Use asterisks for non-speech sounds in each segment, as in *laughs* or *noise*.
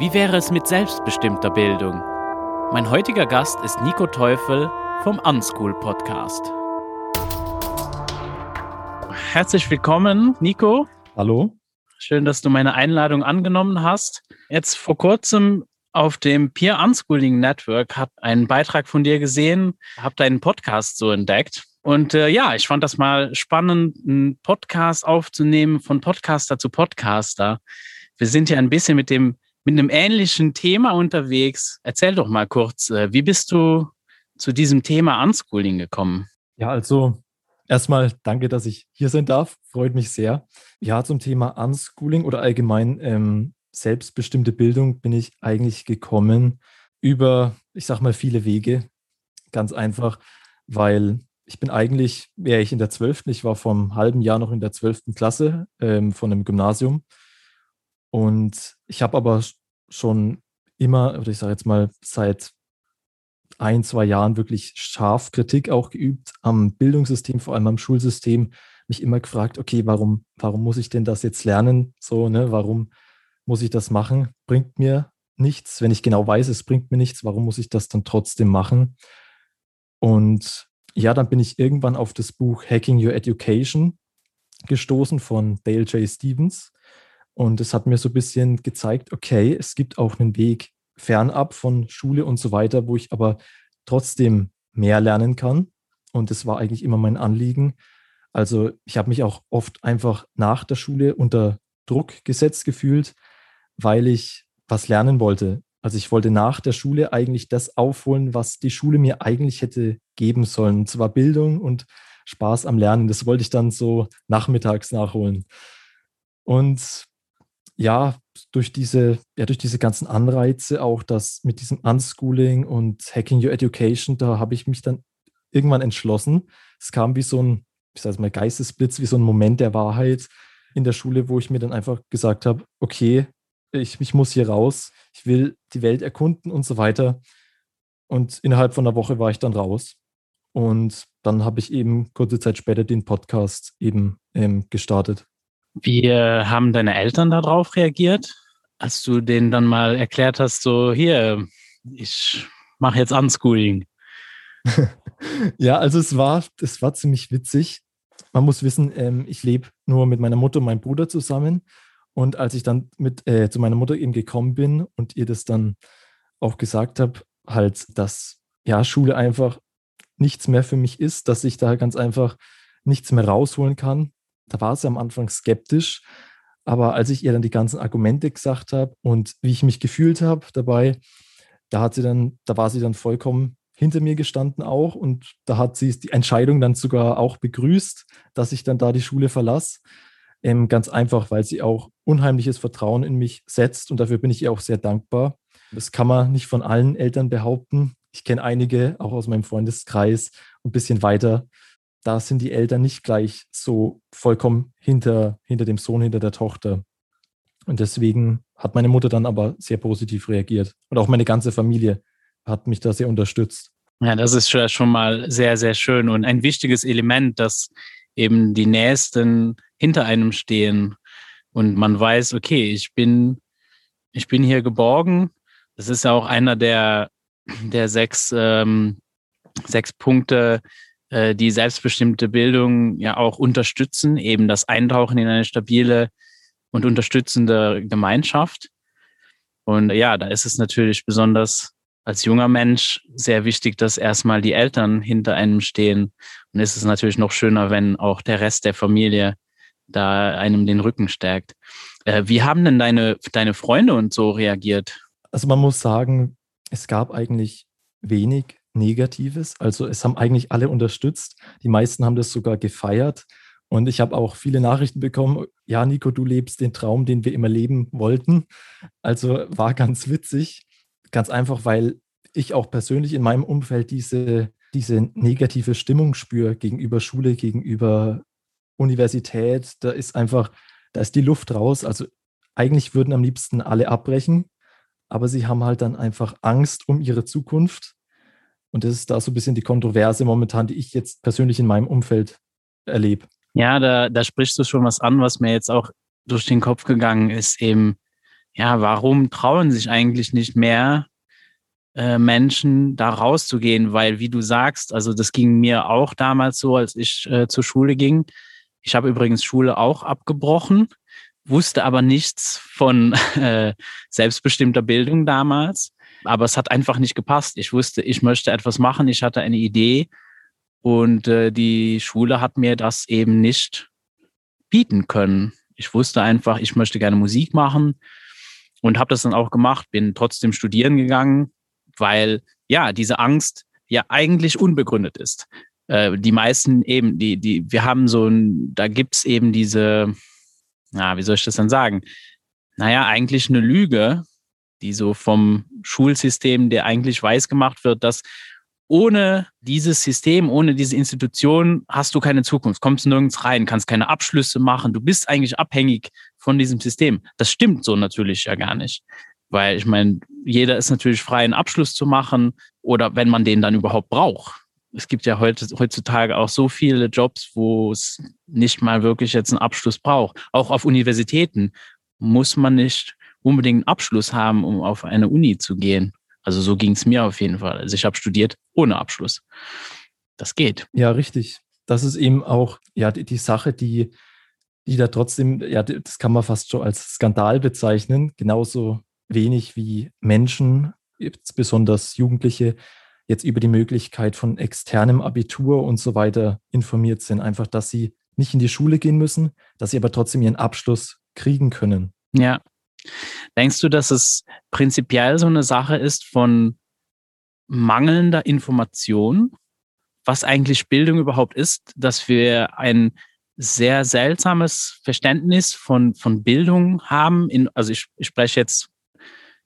Wie wäre es mit selbstbestimmter Bildung? Mein heutiger Gast ist Nico Teufel vom Unschool Podcast. Herzlich willkommen, Nico. Hallo. Schön, dass du meine Einladung angenommen hast. Jetzt vor kurzem auf dem Peer Unschooling Network habe einen Beitrag von dir gesehen, habe deinen Podcast so entdeckt. Und äh, ja, ich fand das mal spannend, einen Podcast aufzunehmen von Podcaster zu Podcaster. Wir sind ja ein bisschen mit dem mit einem ähnlichen Thema unterwegs. Erzähl doch mal kurz, äh, wie bist du zu diesem Thema Unschooling gekommen? Ja, also erstmal danke, dass ich hier sein darf. Freut mich sehr. Ja, zum Thema Unschooling oder allgemein ähm, selbstbestimmte Bildung bin ich eigentlich gekommen über, ich sag mal, viele Wege. Ganz einfach, weil ich bin eigentlich, wäre ich in der 12., ich war vom halben Jahr noch in der 12. Klasse ähm, von einem Gymnasium und ich habe aber schon immer, oder ich sage jetzt mal seit ein, zwei Jahren wirklich scharf Kritik auch geübt am Bildungssystem, vor allem am Schulsystem, mich immer gefragt, okay, warum, warum muss ich denn das jetzt lernen? So, ne, warum muss ich das machen? Bringt mir nichts, wenn ich genau weiß, es bringt mir nichts, warum muss ich das dann trotzdem machen? Und ja, dann bin ich irgendwann auf das Buch Hacking Your Education gestoßen von Dale J. Stevens. Und es hat mir so ein bisschen gezeigt, okay, es gibt auch einen Weg fernab von Schule und so weiter, wo ich aber trotzdem mehr lernen kann. Und das war eigentlich immer mein Anliegen. Also ich habe mich auch oft einfach nach der Schule unter Druck gesetzt gefühlt, weil ich was lernen wollte. Also ich wollte nach der Schule eigentlich das aufholen, was die Schule mir eigentlich hätte geben sollen. Und zwar Bildung und Spaß am Lernen. Das wollte ich dann so nachmittags nachholen. Und ja, durch diese, ja, durch diese ganzen Anreize, auch das mit diesem Unschooling und Hacking Your Education, da habe ich mich dann irgendwann entschlossen. Es kam wie so ein, ich sage mal, Geistesblitz, wie so ein Moment der Wahrheit in der Schule, wo ich mir dann einfach gesagt habe, okay, ich, ich muss hier raus, ich will die Welt erkunden und so weiter. Und innerhalb von einer Woche war ich dann raus. Und dann habe ich eben kurze Zeit später den Podcast eben ähm, gestartet. Wie haben deine Eltern darauf reagiert, als du denen dann mal erklärt hast, so hier, ich mache jetzt Unschooling? *laughs* ja, also es war, es war ziemlich witzig. Man muss wissen, ähm, ich lebe nur mit meiner Mutter und meinem Bruder zusammen. Und als ich dann mit äh, zu meiner Mutter eben gekommen bin und ihr das dann auch gesagt habe, halt, dass ja Schule einfach nichts mehr für mich ist, dass ich da ganz einfach nichts mehr rausholen kann, da war sie am Anfang skeptisch. Aber als ich ihr dann die ganzen Argumente gesagt habe und wie ich mich gefühlt habe dabei, da hat sie dann, da war sie dann vollkommen hinter mir gestanden auch und da hat sie die Entscheidung dann sogar auch begrüßt, dass ich dann da die Schule verlasse. Ähm, ganz einfach, weil sie auch unheimliches Vertrauen in mich setzt und dafür bin ich ihr auch sehr dankbar. Das kann man nicht von allen Eltern behaupten. Ich kenne einige, auch aus meinem Freundeskreis, ein bisschen weiter, da sind die Eltern nicht gleich so vollkommen hinter, hinter dem Sohn, hinter der Tochter. Und deswegen hat meine Mutter dann aber sehr positiv reagiert. Und auch meine ganze Familie hat mich da sehr unterstützt. Ja, das ist schon mal sehr, sehr schön und ein wichtiges Element, dass eben die Nächsten hinter einem stehen und man weiß, okay, ich bin, ich bin hier geborgen. Das ist ja auch einer der, der sechs, ähm, sechs Punkte, äh, die selbstbestimmte Bildung ja auch unterstützen, eben das Eintauchen in eine stabile und unterstützende Gemeinschaft. Und ja, da ist es natürlich besonders als junger Mensch sehr wichtig, dass erstmal die Eltern hinter einem stehen. Und es ist natürlich noch schöner, wenn auch der Rest der Familie da einem den Rücken stärkt. Äh, wie haben denn deine, deine Freunde und so reagiert? Also man muss sagen, es gab eigentlich wenig Negatives. Also es haben eigentlich alle unterstützt. Die meisten haben das sogar gefeiert. Und ich habe auch viele Nachrichten bekommen, ja, Nico, du lebst den Traum, den wir immer leben wollten. Also war ganz witzig. Ganz einfach, weil ich auch persönlich in meinem Umfeld diese, diese negative Stimmung spüre gegenüber Schule, gegenüber Universität. Da ist einfach, da ist die Luft raus. Also eigentlich würden am liebsten alle abbrechen, aber sie haben halt dann einfach Angst um ihre Zukunft und das ist da so ein bisschen die Kontroverse momentan, die ich jetzt persönlich in meinem Umfeld erlebe. Ja, da, da sprichst du schon was an, was mir jetzt auch durch den Kopf gegangen ist, eben ja, warum trauen sich eigentlich nicht mehr äh, Menschen da rauszugehen? Weil, wie du sagst, also das ging mir auch damals so, als ich äh, zur Schule ging. Ich habe übrigens Schule auch abgebrochen, wusste aber nichts von *laughs* äh, selbstbestimmter Bildung damals. Aber es hat einfach nicht gepasst. Ich wusste, ich möchte etwas machen. Ich hatte eine Idee und äh, die Schule hat mir das eben nicht bieten können. Ich wusste einfach, ich möchte gerne Musik machen und habe das dann auch gemacht. Bin trotzdem studieren gegangen, weil ja diese Angst ja eigentlich unbegründet ist. Äh, die meisten eben, die die wir haben so ein, da gibt's eben diese, na wie soll ich das denn sagen? Naja, eigentlich eine Lüge, die so vom Schulsystem, der eigentlich weiß gemacht wird, dass ohne dieses System, ohne diese Institution hast du keine Zukunft, kommst nirgends rein, kannst keine Abschlüsse machen, du bist eigentlich abhängig von diesem System. Das stimmt so natürlich ja gar nicht. Weil ich meine, jeder ist natürlich frei, einen Abschluss zu machen oder wenn man den dann überhaupt braucht. Es gibt ja heutzutage auch so viele Jobs, wo es nicht mal wirklich jetzt einen Abschluss braucht. Auch auf Universitäten muss man nicht unbedingt einen Abschluss haben, um auf eine Uni zu gehen. Also so ging es mir auf jeden Fall. Also ich habe studiert ohne Abschluss. Das geht. Ja, richtig. Das ist eben auch ja die, die Sache, die, die da trotzdem, ja, das kann man fast schon als Skandal bezeichnen. Genauso wenig wie Menschen, besonders Jugendliche, jetzt über die Möglichkeit von externem Abitur und so weiter informiert sind. Einfach, dass sie nicht in die Schule gehen müssen, dass sie aber trotzdem ihren Abschluss kriegen können. Ja, Denkst du, dass es prinzipiell so eine Sache ist von mangelnder Information, was eigentlich Bildung überhaupt ist, dass wir ein sehr seltsames Verständnis von, von Bildung haben? In, also ich, ich spreche jetzt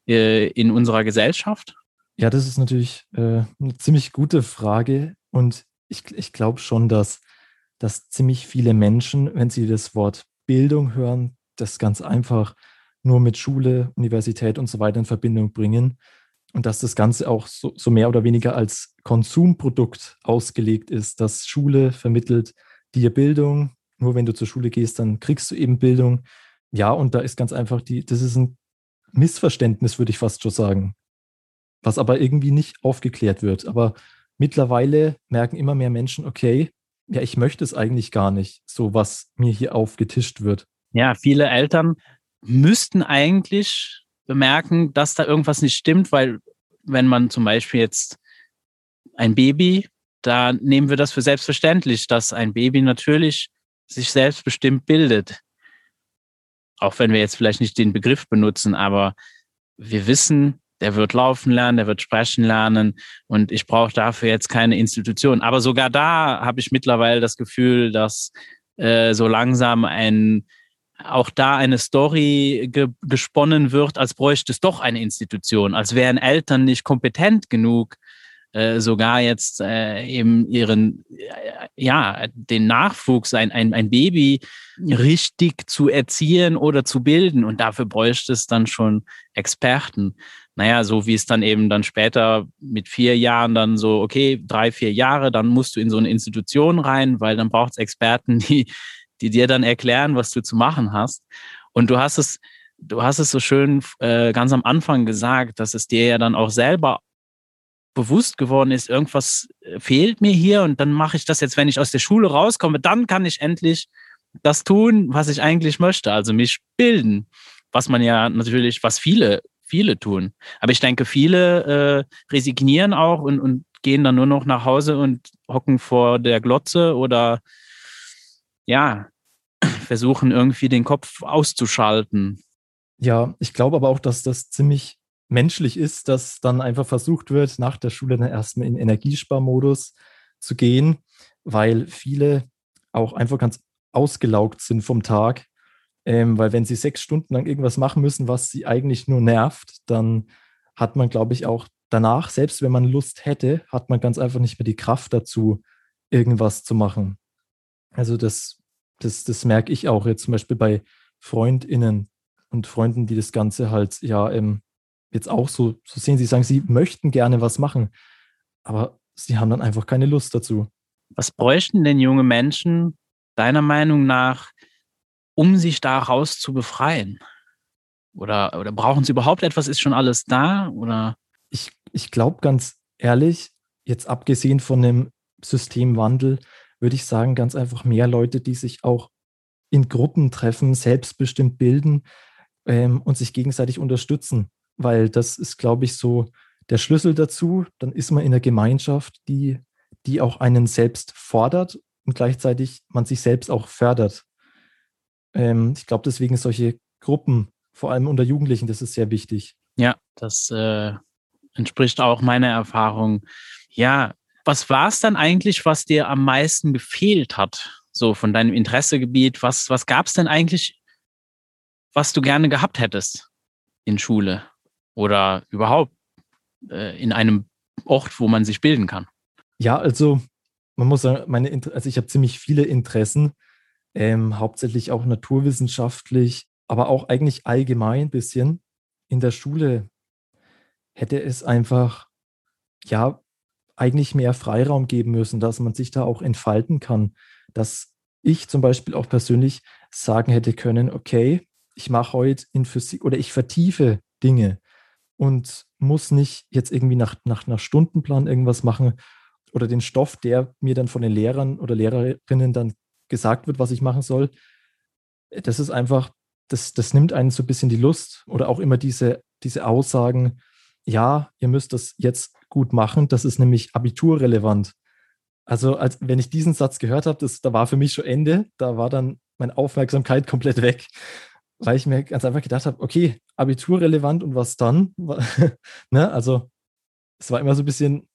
äh, in unserer Gesellschaft. Ja, das ist natürlich äh, eine ziemlich gute Frage und ich, ich glaube schon, dass, dass ziemlich viele Menschen, wenn sie das Wort Bildung hören, das ganz einfach nur mit Schule, Universität und so weiter in Verbindung bringen und dass das Ganze auch so, so, mehr oder weniger als Konsumprodukt ausgelegt ist, dass Schule vermittelt dir Bildung. Nur wenn du zur Schule gehst, dann kriegst du eben Bildung. Ja, und da ist ganz einfach die, das ist ein Missverständnis, würde ich fast schon sagen, was aber irgendwie nicht aufgeklärt wird. Aber mittlerweile merken immer mehr Menschen, okay, ja, ich möchte es eigentlich gar nicht, so was mir hier aufgetischt wird. Ja, viele Eltern müssten eigentlich bemerken, dass da irgendwas nicht stimmt, weil wenn man zum Beispiel jetzt ein Baby, da nehmen wir das für selbstverständlich, dass ein Baby natürlich sich selbstbestimmt bildet. Auch wenn wir jetzt vielleicht nicht den Begriff benutzen, aber wir wissen, der wird laufen lernen, der wird sprechen lernen und ich brauche dafür jetzt keine Institution. Aber sogar da habe ich mittlerweile das Gefühl, dass äh, so langsam ein auch da eine Story ge gesponnen wird, als bräuchte es doch eine Institution, als wären Eltern nicht kompetent genug, äh, sogar jetzt äh, eben ihren, äh, ja, den Nachwuchs, ein, ein, ein Baby richtig zu erziehen oder zu bilden. Und dafür bräuchte es dann schon Experten. Naja, so wie es dann eben dann später mit vier Jahren dann so, okay, drei, vier Jahre, dann musst du in so eine Institution rein, weil dann braucht es Experten, *laughs* die die dir dann erklären, was du zu machen hast. Und du hast es, du hast es so schön äh, ganz am Anfang gesagt, dass es dir ja dann auch selber bewusst geworden ist, irgendwas äh, fehlt mir hier und dann mache ich das jetzt, wenn ich aus der Schule rauskomme, dann kann ich endlich das tun, was ich eigentlich möchte, also mich bilden, was man ja natürlich, was viele, viele tun. Aber ich denke, viele äh, resignieren auch und, und gehen dann nur noch nach Hause und hocken vor der Glotze oder ja, versuchen irgendwie den Kopf auszuschalten. Ja, ich glaube aber auch, dass das ziemlich menschlich ist, dass dann einfach versucht wird, nach der Schule dann erstmal in Energiesparmodus zu gehen, weil viele auch einfach ganz ausgelaugt sind vom Tag. Ähm, weil wenn sie sechs Stunden lang irgendwas machen müssen, was sie eigentlich nur nervt, dann hat man, glaube ich, auch danach, selbst wenn man Lust hätte, hat man ganz einfach nicht mehr die Kraft dazu, irgendwas zu machen. Also das das, das merke ich auch jetzt zum Beispiel bei FreundInnen und Freunden, die das Ganze halt ja ähm, jetzt auch so, so sehen. Sie sagen, sie möchten gerne was machen, aber sie haben dann einfach keine Lust dazu. Was bräuchten denn junge Menschen deiner Meinung nach, um sich daraus zu befreien? Oder, oder brauchen sie überhaupt etwas? Ist schon alles da? Oder? Ich, ich glaube ganz ehrlich, jetzt abgesehen von dem Systemwandel, würde ich sagen, ganz einfach mehr Leute, die sich auch in Gruppen treffen, selbstbestimmt bilden ähm, und sich gegenseitig unterstützen. Weil das ist, glaube ich, so der Schlüssel dazu. Dann ist man in einer Gemeinschaft, die, die auch einen selbst fordert und gleichzeitig man sich selbst auch fördert. Ähm, ich glaube, deswegen solche Gruppen, vor allem unter Jugendlichen, das ist sehr wichtig. Ja, das äh, entspricht auch meiner Erfahrung. Ja, was war es dann eigentlich, was dir am meisten gefehlt hat, so von deinem Interessegebiet? Was, was gab es denn eigentlich, was du gerne gehabt hättest in Schule oder überhaupt äh, in einem Ort, wo man sich bilden kann? Ja, also man muss sagen, meine, also ich habe ziemlich viele Interessen, ähm, hauptsächlich auch naturwissenschaftlich, aber auch eigentlich allgemein ein bisschen. In der Schule hätte es einfach, ja, eigentlich mehr Freiraum geben müssen, dass man sich da auch entfalten kann. Dass ich zum Beispiel auch persönlich sagen hätte können, okay, ich mache heute in Physik oder ich vertiefe Dinge und muss nicht jetzt irgendwie nach, nach, nach Stundenplan irgendwas machen oder den Stoff, der mir dann von den Lehrern oder Lehrerinnen dann gesagt wird, was ich machen soll. Das ist einfach, das, das nimmt einen so ein bisschen die Lust oder auch immer diese, diese Aussagen, ja, ihr müsst das jetzt gut machen, das ist nämlich abiturrelevant. Also, als, wenn ich diesen Satz gehört habe, da war für mich schon Ende, da war dann meine Aufmerksamkeit komplett weg, weil ich mir ganz einfach gedacht habe, okay, abiturrelevant und was dann? *laughs* ne? Also, es war immer so ein bisschen,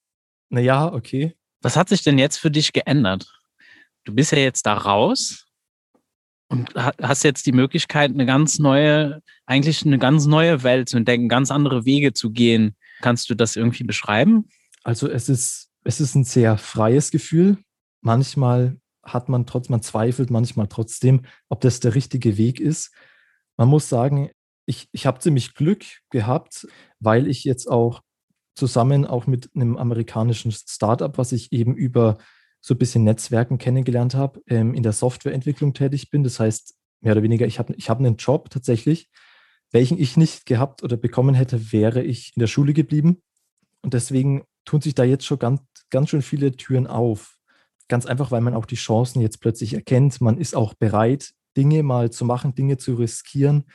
naja, okay. Was hat sich denn jetzt für dich geändert? Du bist ja jetzt da raus und hast jetzt die Möglichkeit, eine ganz neue, eigentlich eine ganz neue Welt zu entdecken, ganz andere Wege zu gehen. Kannst du das irgendwie beschreiben? Also es ist, es ist ein sehr freies Gefühl. Manchmal hat man trotz, man zweifelt manchmal trotzdem, ob das der richtige Weg ist. Man muss sagen, ich, ich habe ziemlich Glück gehabt, weil ich jetzt auch zusammen auch mit einem amerikanischen Startup, was ich eben über so ein bisschen Netzwerken kennengelernt habe, ähm, in der Softwareentwicklung tätig bin. Das heißt, mehr oder weniger, ich habe ich hab einen Job tatsächlich, welchen ich nicht gehabt oder bekommen hätte, wäre ich in der Schule geblieben. Und deswegen tun sich da jetzt schon ganz, ganz schön viele Türen auf. Ganz einfach, weil man auch die Chancen jetzt plötzlich erkennt. Man ist auch bereit, Dinge mal zu machen, Dinge zu riskieren,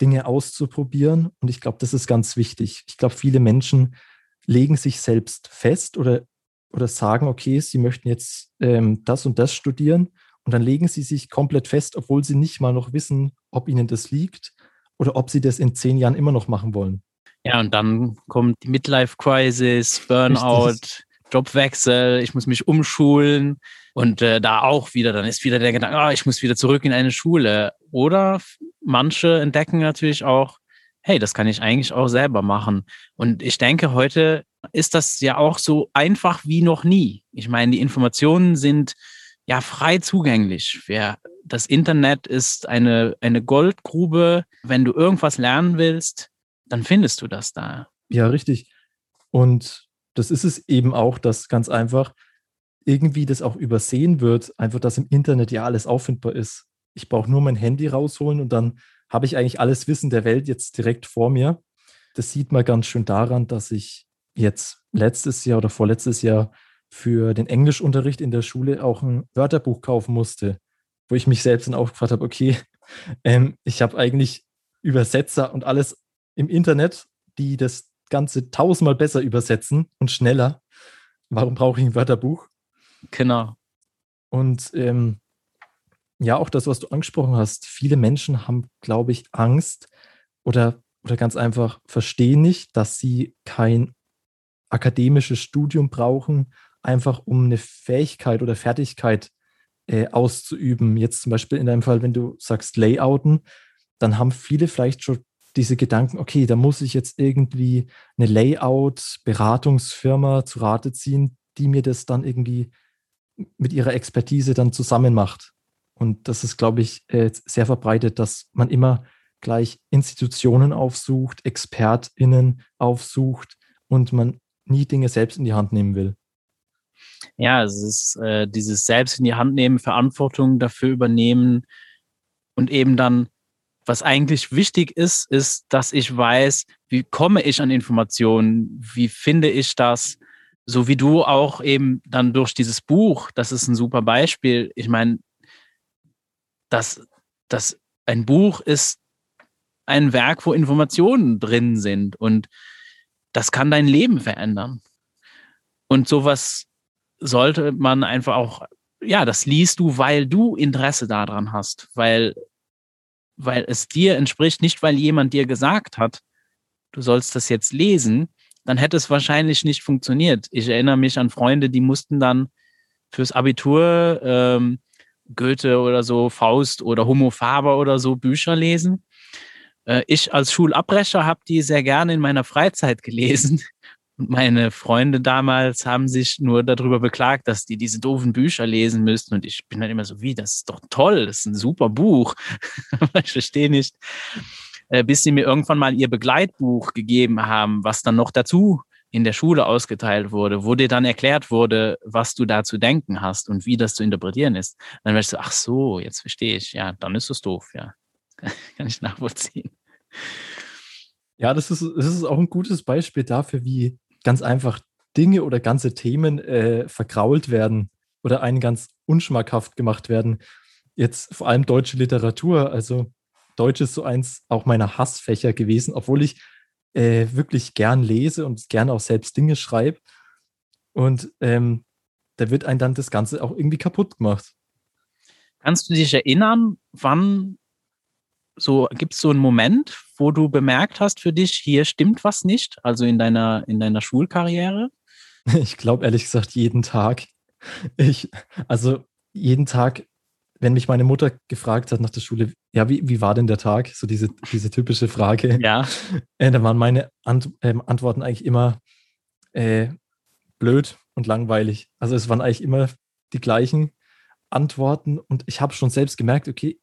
Dinge auszuprobieren. Und ich glaube, das ist ganz wichtig. Ich glaube, viele Menschen legen sich selbst fest oder oder sagen, okay, sie möchten jetzt ähm, das und das studieren und dann legen sie sich komplett fest, obwohl sie nicht mal noch wissen, ob ihnen das liegt oder ob sie das in zehn Jahren immer noch machen wollen. Ja, und dann kommt die Midlife-Crisis, Burnout, Richtig. Jobwechsel, ich muss mich umschulen und äh, da auch wieder, dann ist wieder der Gedanke, oh, ich muss wieder zurück in eine Schule. Oder manche entdecken natürlich auch, hey, das kann ich eigentlich auch selber machen. Und ich denke, heute ist das ja auch so einfach wie noch nie. Ich meine, die Informationen sind ja frei zugänglich. Das Internet ist eine, eine Goldgrube. Wenn du irgendwas lernen willst, dann findest du das da. Ja, richtig. Und das ist es eben auch, dass ganz einfach irgendwie das auch übersehen wird, einfach, dass im Internet ja alles auffindbar ist. Ich brauche nur mein Handy rausholen und dann habe ich eigentlich alles Wissen der Welt jetzt direkt vor mir. Das sieht man ganz schön daran, dass ich jetzt letztes Jahr oder vorletztes Jahr für den Englischunterricht in der Schule auch ein Wörterbuch kaufen musste, wo ich mich selbst dann auch gefragt habe, okay, *laughs* ähm, ich habe eigentlich Übersetzer und alles im Internet, die das Ganze tausendmal besser übersetzen und schneller. Warum brauche ich ein Wörterbuch? Genau. Und ähm, ja, auch das, was du angesprochen hast. Viele Menschen haben, glaube ich, Angst oder, oder ganz einfach verstehen nicht, dass sie kein akademisches Studium brauchen, einfach um eine Fähigkeit oder Fertigkeit äh, auszuüben. Jetzt zum Beispiel in deinem Fall, wenn du sagst Layouten, dann haben viele vielleicht schon diese Gedanken, okay, da muss ich jetzt irgendwie eine Layout-Beratungsfirma zu Rate ziehen, die mir das dann irgendwie mit ihrer Expertise dann zusammen macht. Und das ist, glaube ich, äh, sehr verbreitet, dass man immer gleich Institutionen aufsucht, ExpertInnen aufsucht und man nie Dinge selbst in die Hand nehmen will. Ja, es ist äh, dieses Selbst in die Hand nehmen, Verantwortung dafür übernehmen und eben dann was eigentlich wichtig ist, ist, dass ich weiß, wie komme ich an Informationen, wie finde ich das, so wie du auch eben dann durch dieses Buch, das ist ein super Beispiel. Ich meine, dass, dass ein Buch ist ein Werk, wo Informationen drin sind und das kann dein Leben verändern. Und sowas sollte man einfach auch, ja, das liest du, weil du Interesse daran hast, weil, weil es dir entspricht, nicht weil jemand dir gesagt hat, du sollst das jetzt lesen, dann hätte es wahrscheinlich nicht funktioniert. Ich erinnere mich an Freunde, die mussten dann fürs Abitur ähm, Goethe oder so, Faust oder Homo Faber oder so Bücher lesen. Äh, ich als Schulabbrecher habe die sehr gerne in meiner Freizeit gelesen. Und meine Freunde damals haben sich nur darüber beklagt, dass die diese doofen Bücher lesen müssten. Und ich bin dann immer so, wie, das ist doch toll, das ist ein super Buch. *laughs* ich verstehe nicht. Äh, bis sie mir irgendwann mal ihr Begleitbuch gegeben haben, was dann noch dazu in der Schule ausgeteilt wurde, wo dir dann erklärt wurde, was du da zu denken hast und wie das zu interpretieren ist. Dann wärst du, ach so, jetzt verstehe ich. Ja, dann ist es doof, ja. *laughs* Kann ich nachvollziehen. Ja, das ist, das ist auch ein gutes Beispiel dafür, wie ganz einfach Dinge oder ganze Themen äh, vergrault werden oder einen ganz unschmackhaft gemacht werden. Jetzt vor allem deutsche Literatur. Also Deutsch ist so eins auch meiner Hassfächer gewesen, obwohl ich äh, wirklich gern lese und gern auch selbst Dinge schreibe. Und ähm, da wird einem dann das Ganze auch irgendwie kaputt gemacht. Kannst du dich erinnern, wann so gibt es so einen Moment, wo du bemerkt hast für dich, hier stimmt was nicht, also in deiner, in deiner Schulkarriere? *laughs* Ich glaube ehrlich gesagt jeden Tag. Ich, also jeden Tag, wenn mich meine Mutter gefragt hat nach der Schule, ja, wie, wie war denn der Tag? So diese, diese typische Frage. *laughs* Ja. Äh, da waren meine Ant äh, Antworten eigentlich immer äh, blöd und langweilig. Also es waren eigentlich immer die gleichen Antworten und ich habe schon selbst gemerkt, okay,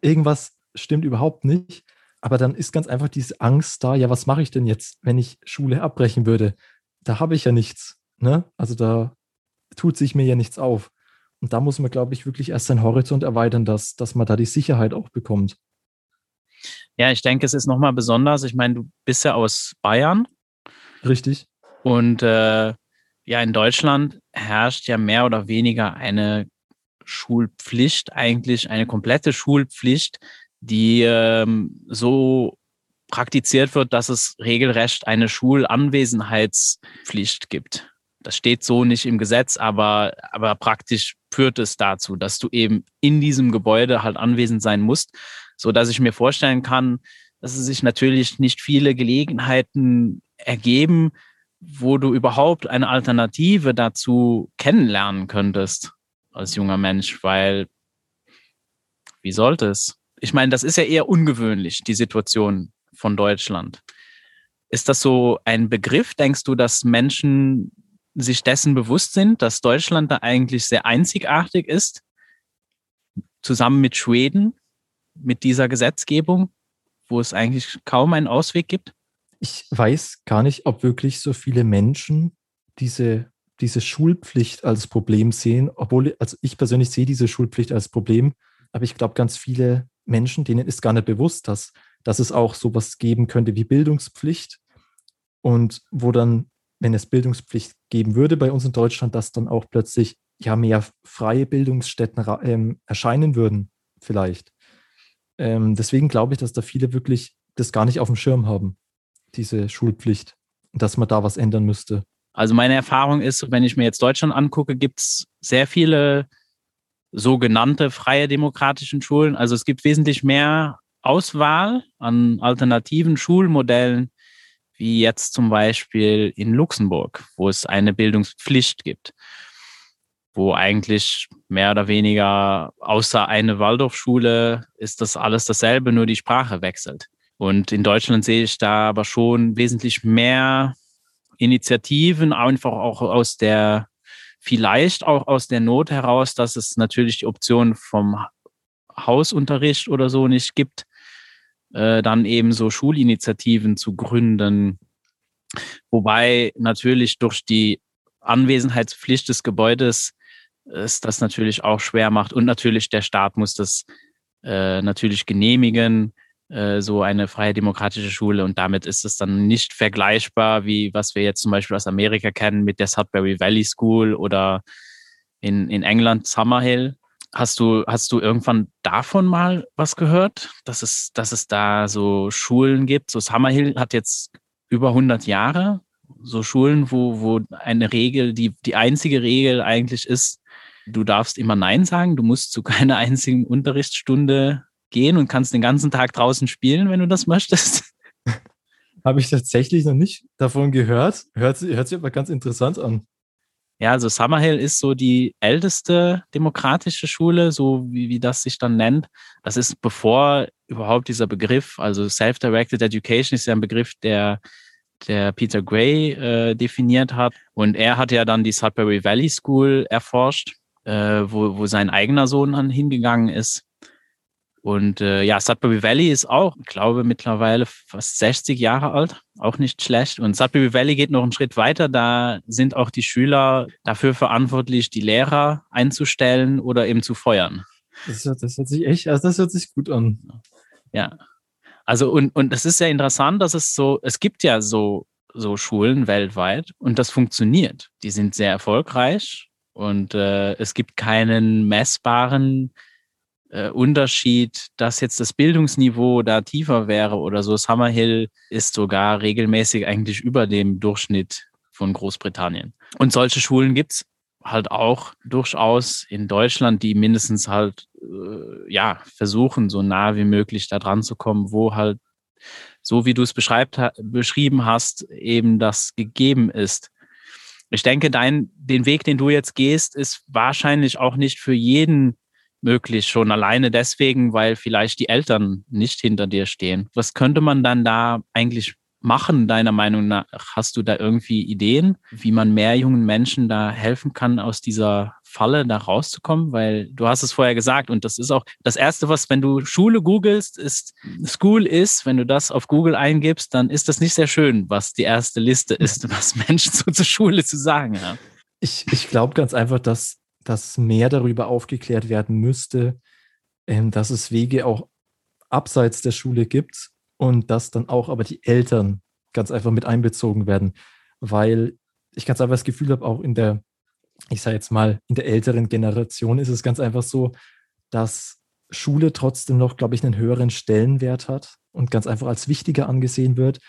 irgendwas stimmt überhaupt nicht. Aber dann ist ganz einfach diese Angst da, ja, was mache ich denn jetzt, wenn ich Schule abbrechen würde? Da habe ich ja nichts. Ne? Also da tut sich mir ja nichts auf. Und da muss man, glaube ich, wirklich erst seinen Horizont erweitern, dass, dass man da die Sicherheit auch bekommt. Ja, ich denke, es ist nochmal besonders. Ich meine, du bist ja aus Bayern. Richtig. Und äh, ja, in Deutschland herrscht ja mehr oder weniger eine Schulpflicht, eigentlich eine komplette Schulpflicht, die ähm, so praktiziert wird, dass es regelrecht eine Schulanwesenheitspflicht gibt. Das steht so nicht im Gesetz, aber, aber praktisch führt es dazu, dass du eben in diesem Gebäude halt anwesend sein musst, so dass ich mir vorstellen kann, dass es sich natürlich nicht viele Gelegenheiten ergeben, wo du überhaupt eine Alternative dazu kennenlernen könntest als junger Mensch, weil wie sollte es? Ich meine, das ist ja eher ungewöhnlich, die Situation von Deutschland. Ist das so ein Begriff? Denkst du, dass Menschen sich dessen bewusst sind, dass Deutschland da eigentlich sehr einzigartig ist, zusammen mit Schweden, mit dieser Gesetzgebung, wo es eigentlich kaum einen Ausweg gibt? Ich weiß gar nicht, ob wirklich so viele Menschen diese, diese Schulpflicht als Problem sehen, obwohl, also ich persönlich sehe diese Schulpflicht als Problem, aber ich glaube, ganz viele Menschen, denen ist gar nicht bewusst, dass, dass es auch sowas geben könnte wie Bildungspflicht und wo dann, wenn es Bildungspflicht geben würde bei uns in Deutschland, dass dann auch plötzlich ja mehr freie Bildungsstätten ähm, erscheinen würden, vielleicht. Ähm, deswegen glaube ich, dass da viele wirklich das gar nicht auf dem Schirm haben, diese Schulpflicht, dass man da was ändern müsste. Also meine Erfahrung ist, wenn ich mir jetzt Deutschland angucke, gibt es sehr viele sogenannte freie demokratischen Schulen. Also es gibt wesentlich mehr Auswahl an alternativen Schulmodellen, wie jetzt zum Beispiel in Luxemburg, wo es eine Bildungspflicht gibt, wo eigentlich mehr oder weniger außer eine Waldorfschule ist das alles dasselbe, nur die Sprache wechselt. Und in Deutschland sehe ich da aber schon wesentlich mehr Initiativen, einfach auch aus der Vielleicht auch aus der Not heraus, dass es natürlich die Option vom Hausunterricht oder so nicht gibt, äh, dann eben so Schulinitiativen zu gründen. Wobei natürlich durch die Anwesenheitspflicht des Gebäudes es das natürlich auch schwer macht. Und natürlich der Staat muss das äh, natürlich genehmigen. Äh, so eine freie demokratische Schule und damit ist es dann nicht vergleichbar, wie was wir jetzt zum Beispiel aus Amerika kennen mit der Sudbury Valley School oder in, in England Summerhill. Hast du, hast du irgendwann davon mal was gehört, dass es, dass es da so Schulen gibt? So Summerhill hat jetzt über 100 Jahre, so Schulen, wo, wo eine Regel, die, die einzige Regel eigentlich ist, du darfst immer Nein sagen, du musst zu keiner einzigen Unterrichtsstunde gehen und kannst den ganzen Tag draußen spielen, wenn du das möchtest. *laughs* Habe ich tatsächlich noch nicht davon gehört. Hört, hört sich aber ganz interessant an. Ja, also Summerhill ist so die älteste demokratische Schule, so wie, wie das sich dann nennt. Das ist bevor überhaupt dieser Begriff, also Self-Directed Education ist ja ein Begriff, der, der Peter Gray äh, definiert hat. Und er hat ja dann die Sudbury Valley School erforscht, äh, wo, wo sein eigener Sohn dann hingegangen ist. Und äh, ja, Sudbury Valley ist auch, ich glaube, mittlerweile fast 60 Jahre alt, auch nicht schlecht. Und Sudbury Valley geht noch einen Schritt weiter. Da sind auch die Schüler dafür verantwortlich, die Lehrer einzustellen oder eben zu feuern. Das, das hört sich echt, also das hört sich gut an. Ja. Also und, und das ist ja interessant, dass es so, es gibt ja so, so Schulen weltweit und das funktioniert. Die sind sehr erfolgreich und äh, es gibt keinen messbaren äh, Unterschied, dass jetzt das Bildungsniveau da tiefer wäre oder so. Summerhill ist sogar regelmäßig eigentlich über dem Durchschnitt von Großbritannien. Und solche Schulen gibt's halt auch durchaus in Deutschland, die mindestens halt äh, ja versuchen, so nah wie möglich da dran zu kommen, wo halt so wie du es beschrieben hast, eben das gegeben ist. Ich denke, dein, den Weg, den du jetzt gehst, ist wahrscheinlich auch nicht für jeden möglich, schon alleine deswegen, weil vielleicht die Eltern nicht hinter dir stehen. Was könnte man dann da eigentlich machen, deiner Meinung nach? Hast du da irgendwie Ideen, wie man mehr jungen Menschen da helfen kann, aus dieser Falle da rauszukommen? Weil du hast es vorher gesagt und das ist auch das Erste, was, wenn du Schule googelst, ist School ist, wenn du das auf Google eingibst, dann ist das nicht sehr schön, was die erste Liste ist, was Menschen so zur Schule zu sagen haben. Ich, ich glaube ganz einfach, dass dass mehr darüber aufgeklärt werden müsste, ähm, dass es Wege auch abseits der Schule gibt und dass dann auch aber die Eltern ganz einfach mit einbezogen werden, weil ich ganz einfach das Gefühl habe, auch in der, ich sage jetzt mal, in der älteren Generation ist es ganz einfach so, dass Schule trotzdem noch, glaube ich, einen höheren Stellenwert hat und ganz einfach als wichtiger angesehen wird.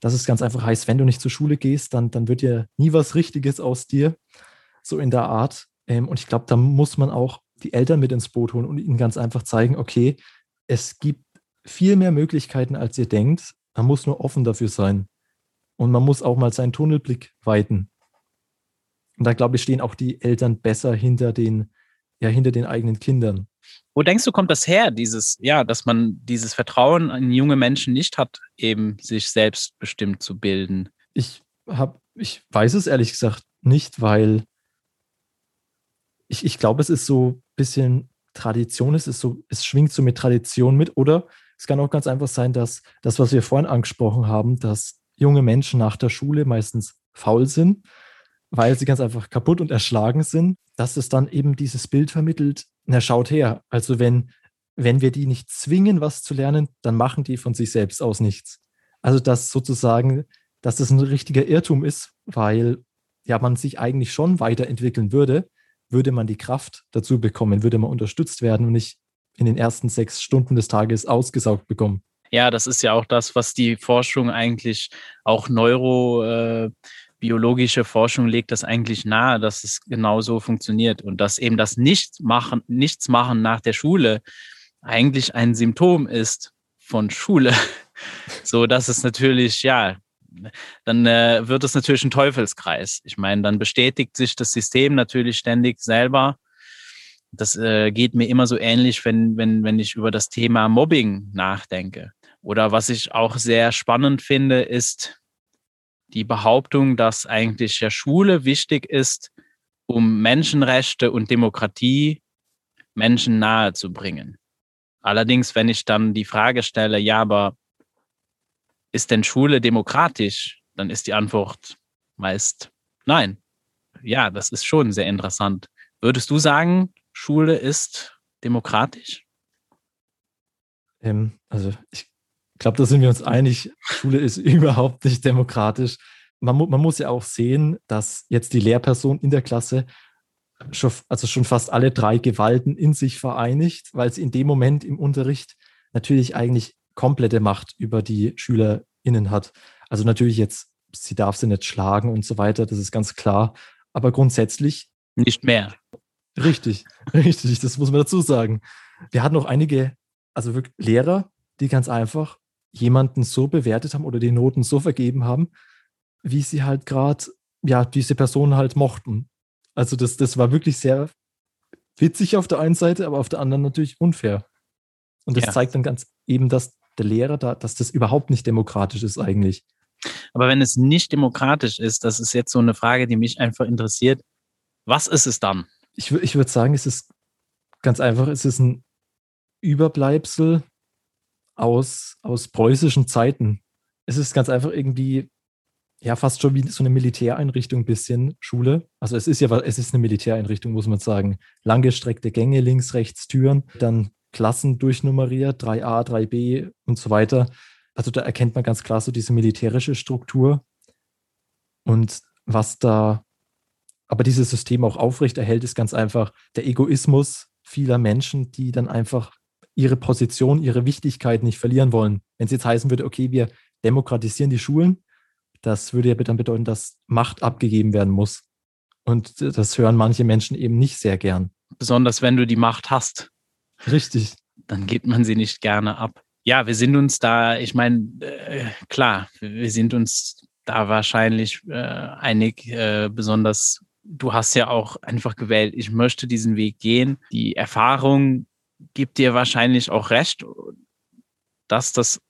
Dass es ganz einfach heißt, wenn du nicht zur Schule gehst, dann, dann wird ja nie was Richtiges aus dir. So in der Art. Ähm, und ich glaube, da muss man auch die Eltern mit ins Boot holen und ihnen ganz einfach zeigen, okay, es gibt viel mehr Möglichkeiten, als ihr denkt. Man muss nur offen dafür sein. Und man muss auch mal seinen Tunnelblick weiten. Und da, glaube ich, stehen auch die Eltern besser hinter den, ja, hinter den eigenen Kindern. Wo denkst du, kommt das her, dieses, ja, dass man dieses Vertrauen in junge Menschen nicht hat, eben sich selbstbestimmt zu bilden? Ich habe, ich weiß es ehrlich gesagt nicht, weil ich, ich glaube, es ist so ein bisschen Tradition, es ist so, es schwingt so mit Tradition mit, oder es kann auch ganz einfach sein, dass das, was wir vorhin angesprochen haben, dass junge Menschen nach der Schule meistens faul sind, weil sie ganz einfach kaputt und erschlagen sind, dass es dann eben dieses Bild vermittelt, na schaut her, also wenn, wenn wir die nicht zwingen, was zu lernen, dann machen die von sich selbst aus nichts. Also dass sozusagen, dass das ein richtiger Irrtum ist, weil ja man sich eigentlich schon weiterentwickeln würde, würde man die Kraft dazu bekommen, würde man unterstützt werden und nicht in den ersten sechs Stunden des Tages ausgesaugt bekommen. Ja, das ist ja auch das, was die Forschung eigentlich, auch neurobiologische äh, Forschung legt das eigentlich nahe, dass es genauso funktioniert und dass eben das Nichtmachen, Nichtsmachen nach der Schule eigentlich ein Symptom ist von Schule. *laughs* so dass es natürlich, ja, dann äh, wird es natürlich ein Teufelskreis. Ich meine, dann bestätigt sich das System natürlich ständig selber. Das äh, geht mir immer so ähnlich, wenn, wenn, wenn ich über das Thema Mobbing nachdenke. Oder was ich auch sehr spannend finde, ist die Behauptung, dass eigentlich ja Schule wichtig ist, um Menschenrechte und Demokratie Menschen nahe zu bringen. Allerdings, wenn ich dann die Frage stelle, ja, aber ist denn Schule demokratisch? Dann ist die Antwort meist nein. Ja, das ist schon sehr interessant. Würdest du sagen, Schule ist demokratisch? Ähm, also ich, glaube, da sind wir uns einig, Schule ist *laughs* überhaupt nicht demokratisch. Man, mu man muss ja auch sehen, dass jetzt die Lehrperson in der Klasse schon, also schon fast alle drei Gewalten in sich vereinigt, weil sie in dem Moment im Unterricht natürlich eigentlich komplette Macht über die SchülerInnen hat. Also natürlich jetzt, sie darf sie nicht schlagen und so weiter, das ist ganz klar. Aber grundsätzlich. Nicht mehr. Richtig, *laughs* richtig, das muss man dazu sagen. Wir hatten auch einige, also wirklich Lehrer, die ganz einfach jemanden so bewertet haben oder die Noten so vergeben haben, wie sie halt gerade, ja, diese Person halt mochten. Also das, das war wirklich sehr witzig auf der einen Seite, aber auf der anderen natürlich unfair. Und das ja. zeigt dann ganz eben, dass der Lehrer da, dass das überhaupt nicht demokratisch ist eigentlich. Aber wenn es nicht demokratisch ist, das ist jetzt so eine Frage, die mich einfach interessiert. Was ist es dann? Ich, ich würde sagen, es ist ganz einfach, es ist ein Überbleibsel aus, aus preußischen Zeiten. Es ist ganz einfach irgendwie, ja, fast schon wie so eine Militäreinrichtung, ein bisschen Schule. Also es ist ja, es ist eine Militäreinrichtung, muss man sagen. Langgestreckte Gänge, links, rechts Türen, dann Klassen durchnummeriert, 3a, 3b und so weiter. Also da erkennt man ganz klar so diese militärische Struktur und was da aber dieses System auch aufrechterhält, ist ganz einfach der Egoismus vieler Menschen, die dann einfach ihre Position, ihre Wichtigkeit nicht verlieren wollen. Wenn es jetzt heißen würde, okay, wir demokratisieren die Schulen, das würde ja dann bedeuten, dass Macht abgegeben werden muss. Und das hören manche Menschen eben nicht sehr gern. Besonders wenn du die Macht hast. Richtig. Dann gibt man sie nicht gerne ab. Ja, wir sind uns da, ich meine, äh, klar, wir sind uns da wahrscheinlich äh, einig, äh, besonders du hast ja auch einfach gewählt, ich möchte diesen Weg gehen. Die Erfahrung gibt dir wahrscheinlich auch recht, dass das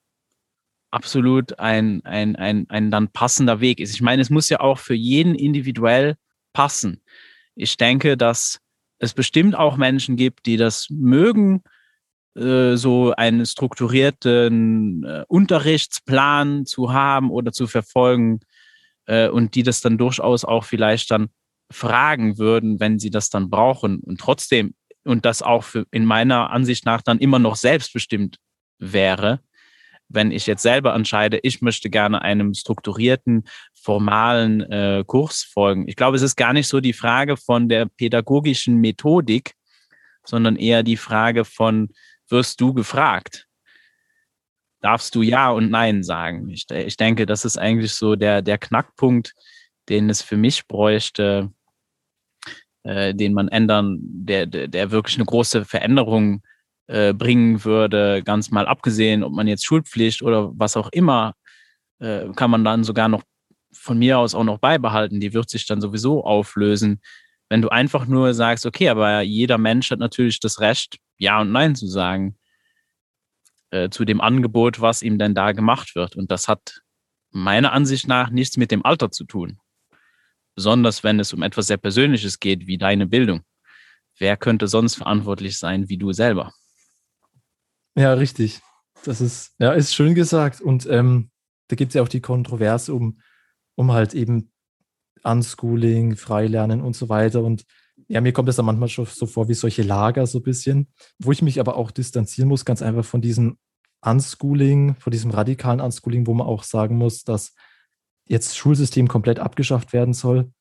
absolut ein, ein, ein, ein dann passender Weg ist. Ich meine, es muss ja auch für jeden individuell passen. Ich denke, dass es bestimmt auch Menschen gibt, die das mögen, äh, so einen strukturierten äh, Unterrichtsplan zu haben oder zu verfolgen äh, und die das dann durchaus auch vielleicht dann fragen würden, wenn sie das dann brauchen. Und trotzdem und das auch für, in meiner Ansicht nach dann immer noch selbstbestimmt wäre, wenn ich jetzt selber entscheide, ich möchte gerne einem strukturierten, formalen äh, Kurs folgen. Ich glaube, es ist gar nicht so die Frage von der pädagogischen Methodik, sondern eher die Frage von, wirst du gefragt? Darfst du Ja und Nein sagen? Ich, ich denke, das ist eigentlich so der, der Knackpunkt, den es für mich bräuchte, äh, den man ändern, der, der, der wirklich eine große Veränderung äh, bringen würde, ganz mal abgesehen, ob man jetzt Schulpflicht oder was auch immer, äh, kann man dann sogar noch von mir aus auch noch beibehalten. Die wird sich dann sowieso auflösen. Wenn du einfach nur sagst, okay, aber jeder Mensch hat natürlich das Recht, Ja und Nein zu sagen äh, zu dem Angebot, was ihm denn da gemacht wird. Und das hat meiner Ansicht nach nichts mit dem Alter zu tun besonders wenn es um etwas sehr Persönliches geht, wie deine Bildung. Wer könnte sonst verantwortlich sein wie du selber? Ja, richtig. Das ist, ja, ist schön gesagt. Und ähm, da gibt es ja auch die Kontroverse um, um halt eben Unschooling, Freilernen und so weiter. Und ja, mir kommt es dann manchmal schon so vor wie solche Lager so ein bisschen, wo ich mich aber auch distanzieren muss, ganz einfach von diesem Unschooling, von diesem radikalen Unschooling, wo man auch sagen muss, dass jetzt Schulsystem komplett abgeschafft werden soll.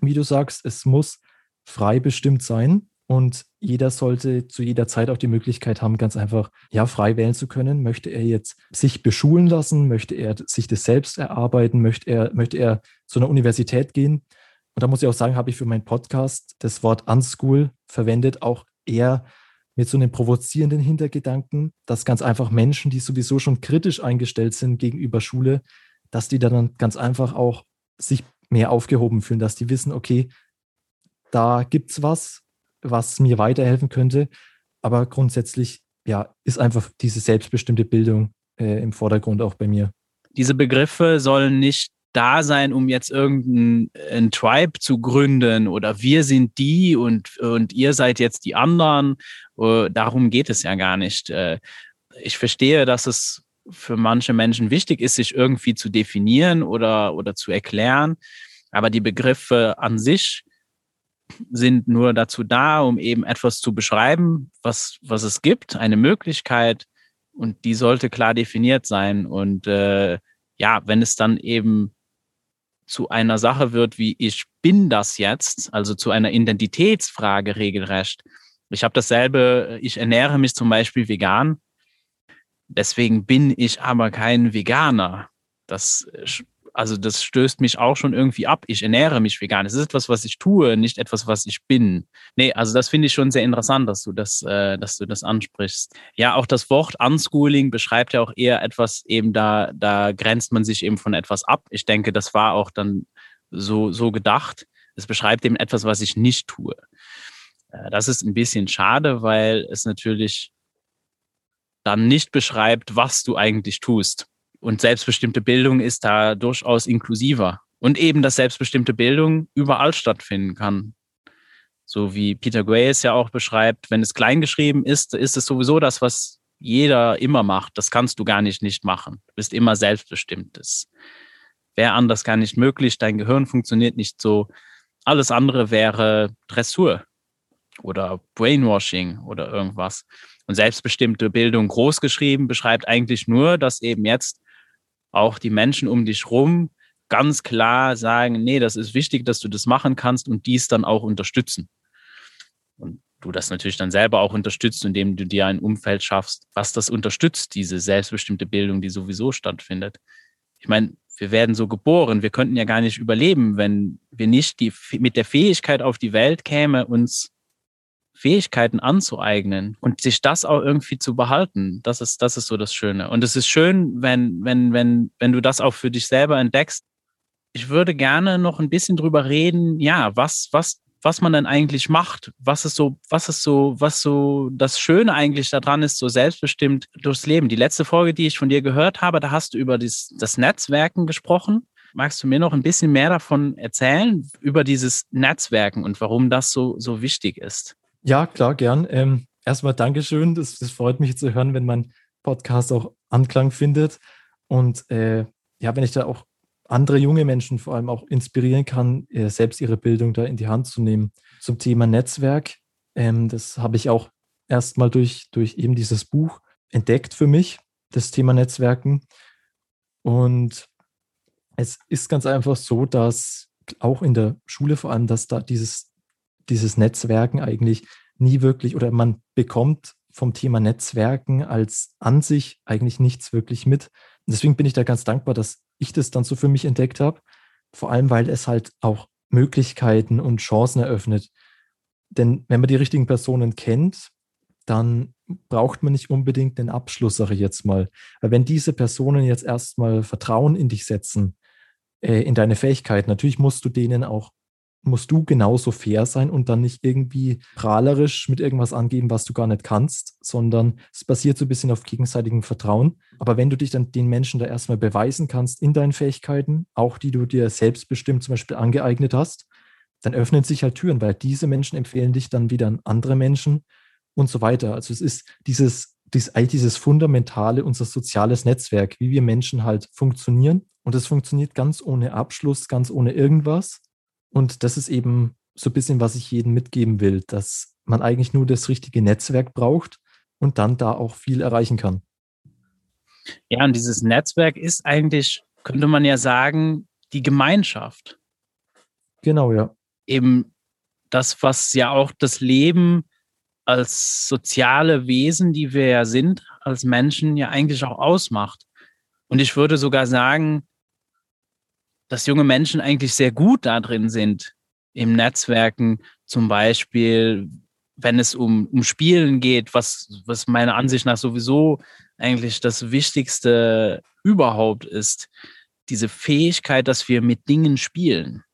Wie du sagst, es muss frei bestimmt sein und jeder sollte zu jeder Zeit auch die Möglichkeit haben, ganz einfach ja frei wählen zu können. Möchte er jetzt sich beschulen lassen? Möchte er sich das selbst erarbeiten? Möchte er, möchte er zu einer Universität gehen? Und da muss ich auch sagen, habe ich für meinen Podcast das Wort Unschool verwendet, auch eher mit so einem provozierenden Hintergedanken, dass ganz einfach Menschen, die sowieso schon kritisch eingestellt sind gegenüber Schule, dass die dann ganz einfach auch sich mehr aufgehoben fühlen, dass die wissen, okay, da gibt es was, was mir weiterhelfen könnte. Aber grundsätzlich, ja, ist einfach diese selbstbestimmte Bildung äh, im Vordergrund auch bei mir. Diese Begriffe sollen nicht da sein, um jetzt irgendein Tribe zu gründen oder wir sind die und, und ihr seid jetzt die anderen. Uh, darum geht es ja gar nicht. Uh, ich verstehe, dass es für manche Menschen wichtig ist, sich irgendwie zu definieren oder, oder zu erklären. Aber die Begriffe an sich sind nur dazu da, um eben etwas zu beschreiben, was, was es gibt, eine Möglichkeit, und die sollte klar definiert sein. Und äh, ja, wenn es dann eben zu einer Sache wird, wie ich bin das jetzt, also zu einer Identitätsfrage regelrecht. Ich habe dasselbe, ich ernähre mich zum Beispiel vegan, deswegen bin ich aber kein Veganer. Das also das stößt mich auch schon irgendwie ab. Ich ernähre mich vegan. Es ist etwas, was ich tue, nicht etwas, was ich bin. Nee, also das finde ich schon sehr interessant, dass du das, äh, dass du das ansprichst. Ja, auch das Wort Unschooling beschreibt ja auch eher etwas eben da, da grenzt man sich eben von etwas ab. Ich denke, das war auch dann so, so gedacht. Es beschreibt eben etwas, was ich nicht tue. Äh, das ist ein bisschen schade, weil es natürlich dann nicht beschreibt, was du eigentlich tust. Und selbstbestimmte Bildung ist da durchaus inklusiver. Und eben, dass selbstbestimmte Bildung überall stattfinden kann. So wie Peter Gray es ja auch beschreibt, wenn es kleingeschrieben ist, ist es sowieso das, was jeder immer macht. Das kannst du gar nicht nicht machen. Du bist immer selbstbestimmt. Das wäre anders gar nicht möglich. Dein Gehirn funktioniert nicht so. Alles andere wäre Dressur oder Brainwashing oder irgendwas. Und selbstbestimmte Bildung großgeschrieben beschreibt eigentlich nur, dass eben jetzt auch die Menschen um dich rum ganz klar sagen, nee, das ist wichtig, dass du das machen kannst und dies dann auch unterstützen. Und du das natürlich dann selber auch unterstützt, indem du dir ein Umfeld schaffst, was das unterstützt, diese selbstbestimmte Bildung, die sowieso stattfindet. Ich meine, wir werden so geboren, wir könnten ja gar nicht überleben, wenn wir nicht die, mit der Fähigkeit auf die Welt käme, uns Fähigkeiten anzueignen und sich das auch irgendwie zu behalten. Das ist, das ist so das Schöne. Und es ist schön, wenn, wenn, wenn, wenn du das auch für dich selber entdeckst. Ich würde gerne noch ein bisschen drüber reden, ja, was, was, was man denn eigentlich macht, was ist so, was ist so, was so das Schöne eigentlich daran ist, so selbstbestimmt durchs Leben. Die letzte Folge, die ich von dir gehört habe, da hast du über das, das Netzwerken gesprochen. Magst du mir noch ein bisschen mehr davon erzählen, über dieses Netzwerken und warum das so, so wichtig ist? Ja, klar, gern. Ähm, erstmal Dankeschön. Das, das freut mich zu hören, wenn mein Podcast auch Anklang findet. Und äh, ja, wenn ich da auch andere junge Menschen vor allem auch inspirieren kann, äh, selbst ihre Bildung da in die Hand zu nehmen. Zum Thema Netzwerk, ähm, das habe ich auch erstmal durch, durch eben dieses Buch entdeckt für mich, das Thema Netzwerken. Und es ist ganz einfach so, dass auch in der Schule vor allem, dass da dieses dieses Netzwerken eigentlich nie wirklich oder man bekommt vom Thema Netzwerken als an sich eigentlich nichts wirklich mit. Und deswegen bin ich da ganz dankbar, dass ich das dann so für mich entdeckt habe. Vor allem, weil es halt auch Möglichkeiten und Chancen eröffnet. Denn wenn man die richtigen Personen kennt, dann braucht man nicht unbedingt den Abschluss, sage ich jetzt mal. Weil wenn diese Personen jetzt erstmal Vertrauen in dich setzen, äh, in deine Fähigkeiten, natürlich musst du denen auch musst du genauso fair sein und dann nicht irgendwie prahlerisch mit irgendwas angeben, was du gar nicht kannst, sondern es basiert so ein bisschen auf gegenseitigem Vertrauen. Aber wenn du dich dann den Menschen da erstmal beweisen kannst in deinen Fähigkeiten, auch die du dir selbstbestimmt zum Beispiel angeeignet hast, dann öffnen sich halt Türen, weil diese Menschen empfehlen dich dann wieder an andere Menschen und so weiter. Also es ist dieses, dieses, dieses fundamentale, unser soziales Netzwerk, wie wir Menschen halt funktionieren. Und es funktioniert ganz ohne Abschluss, ganz ohne irgendwas und das ist eben so ein bisschen, was ich jedem mitgeben will, dass man eigentlich nur das richtige Netzwerk braucht und dann da auch viel erreichen kann. Ja, und dieses Netzwerk ist eigentlich, könnte man ja sagen, die Gemeinschaft. Genau, ja. Eben das, was ja auch das Leben als soziale Wesen, die wir ja sind, als Menschen ja eigentlich auch ausmacht. Und ich würde sogar sagen, dass junge Menschen eigentlich sehr gut da drin sind, im Netzwerken zum Beispiel, wenn es um, um Spielen geht, was, was meiner Ansicht nach sowieso eigentlich das Wichtigste überhaupt ist, diese Fähigkeit, dass wir mit Dingen spielen.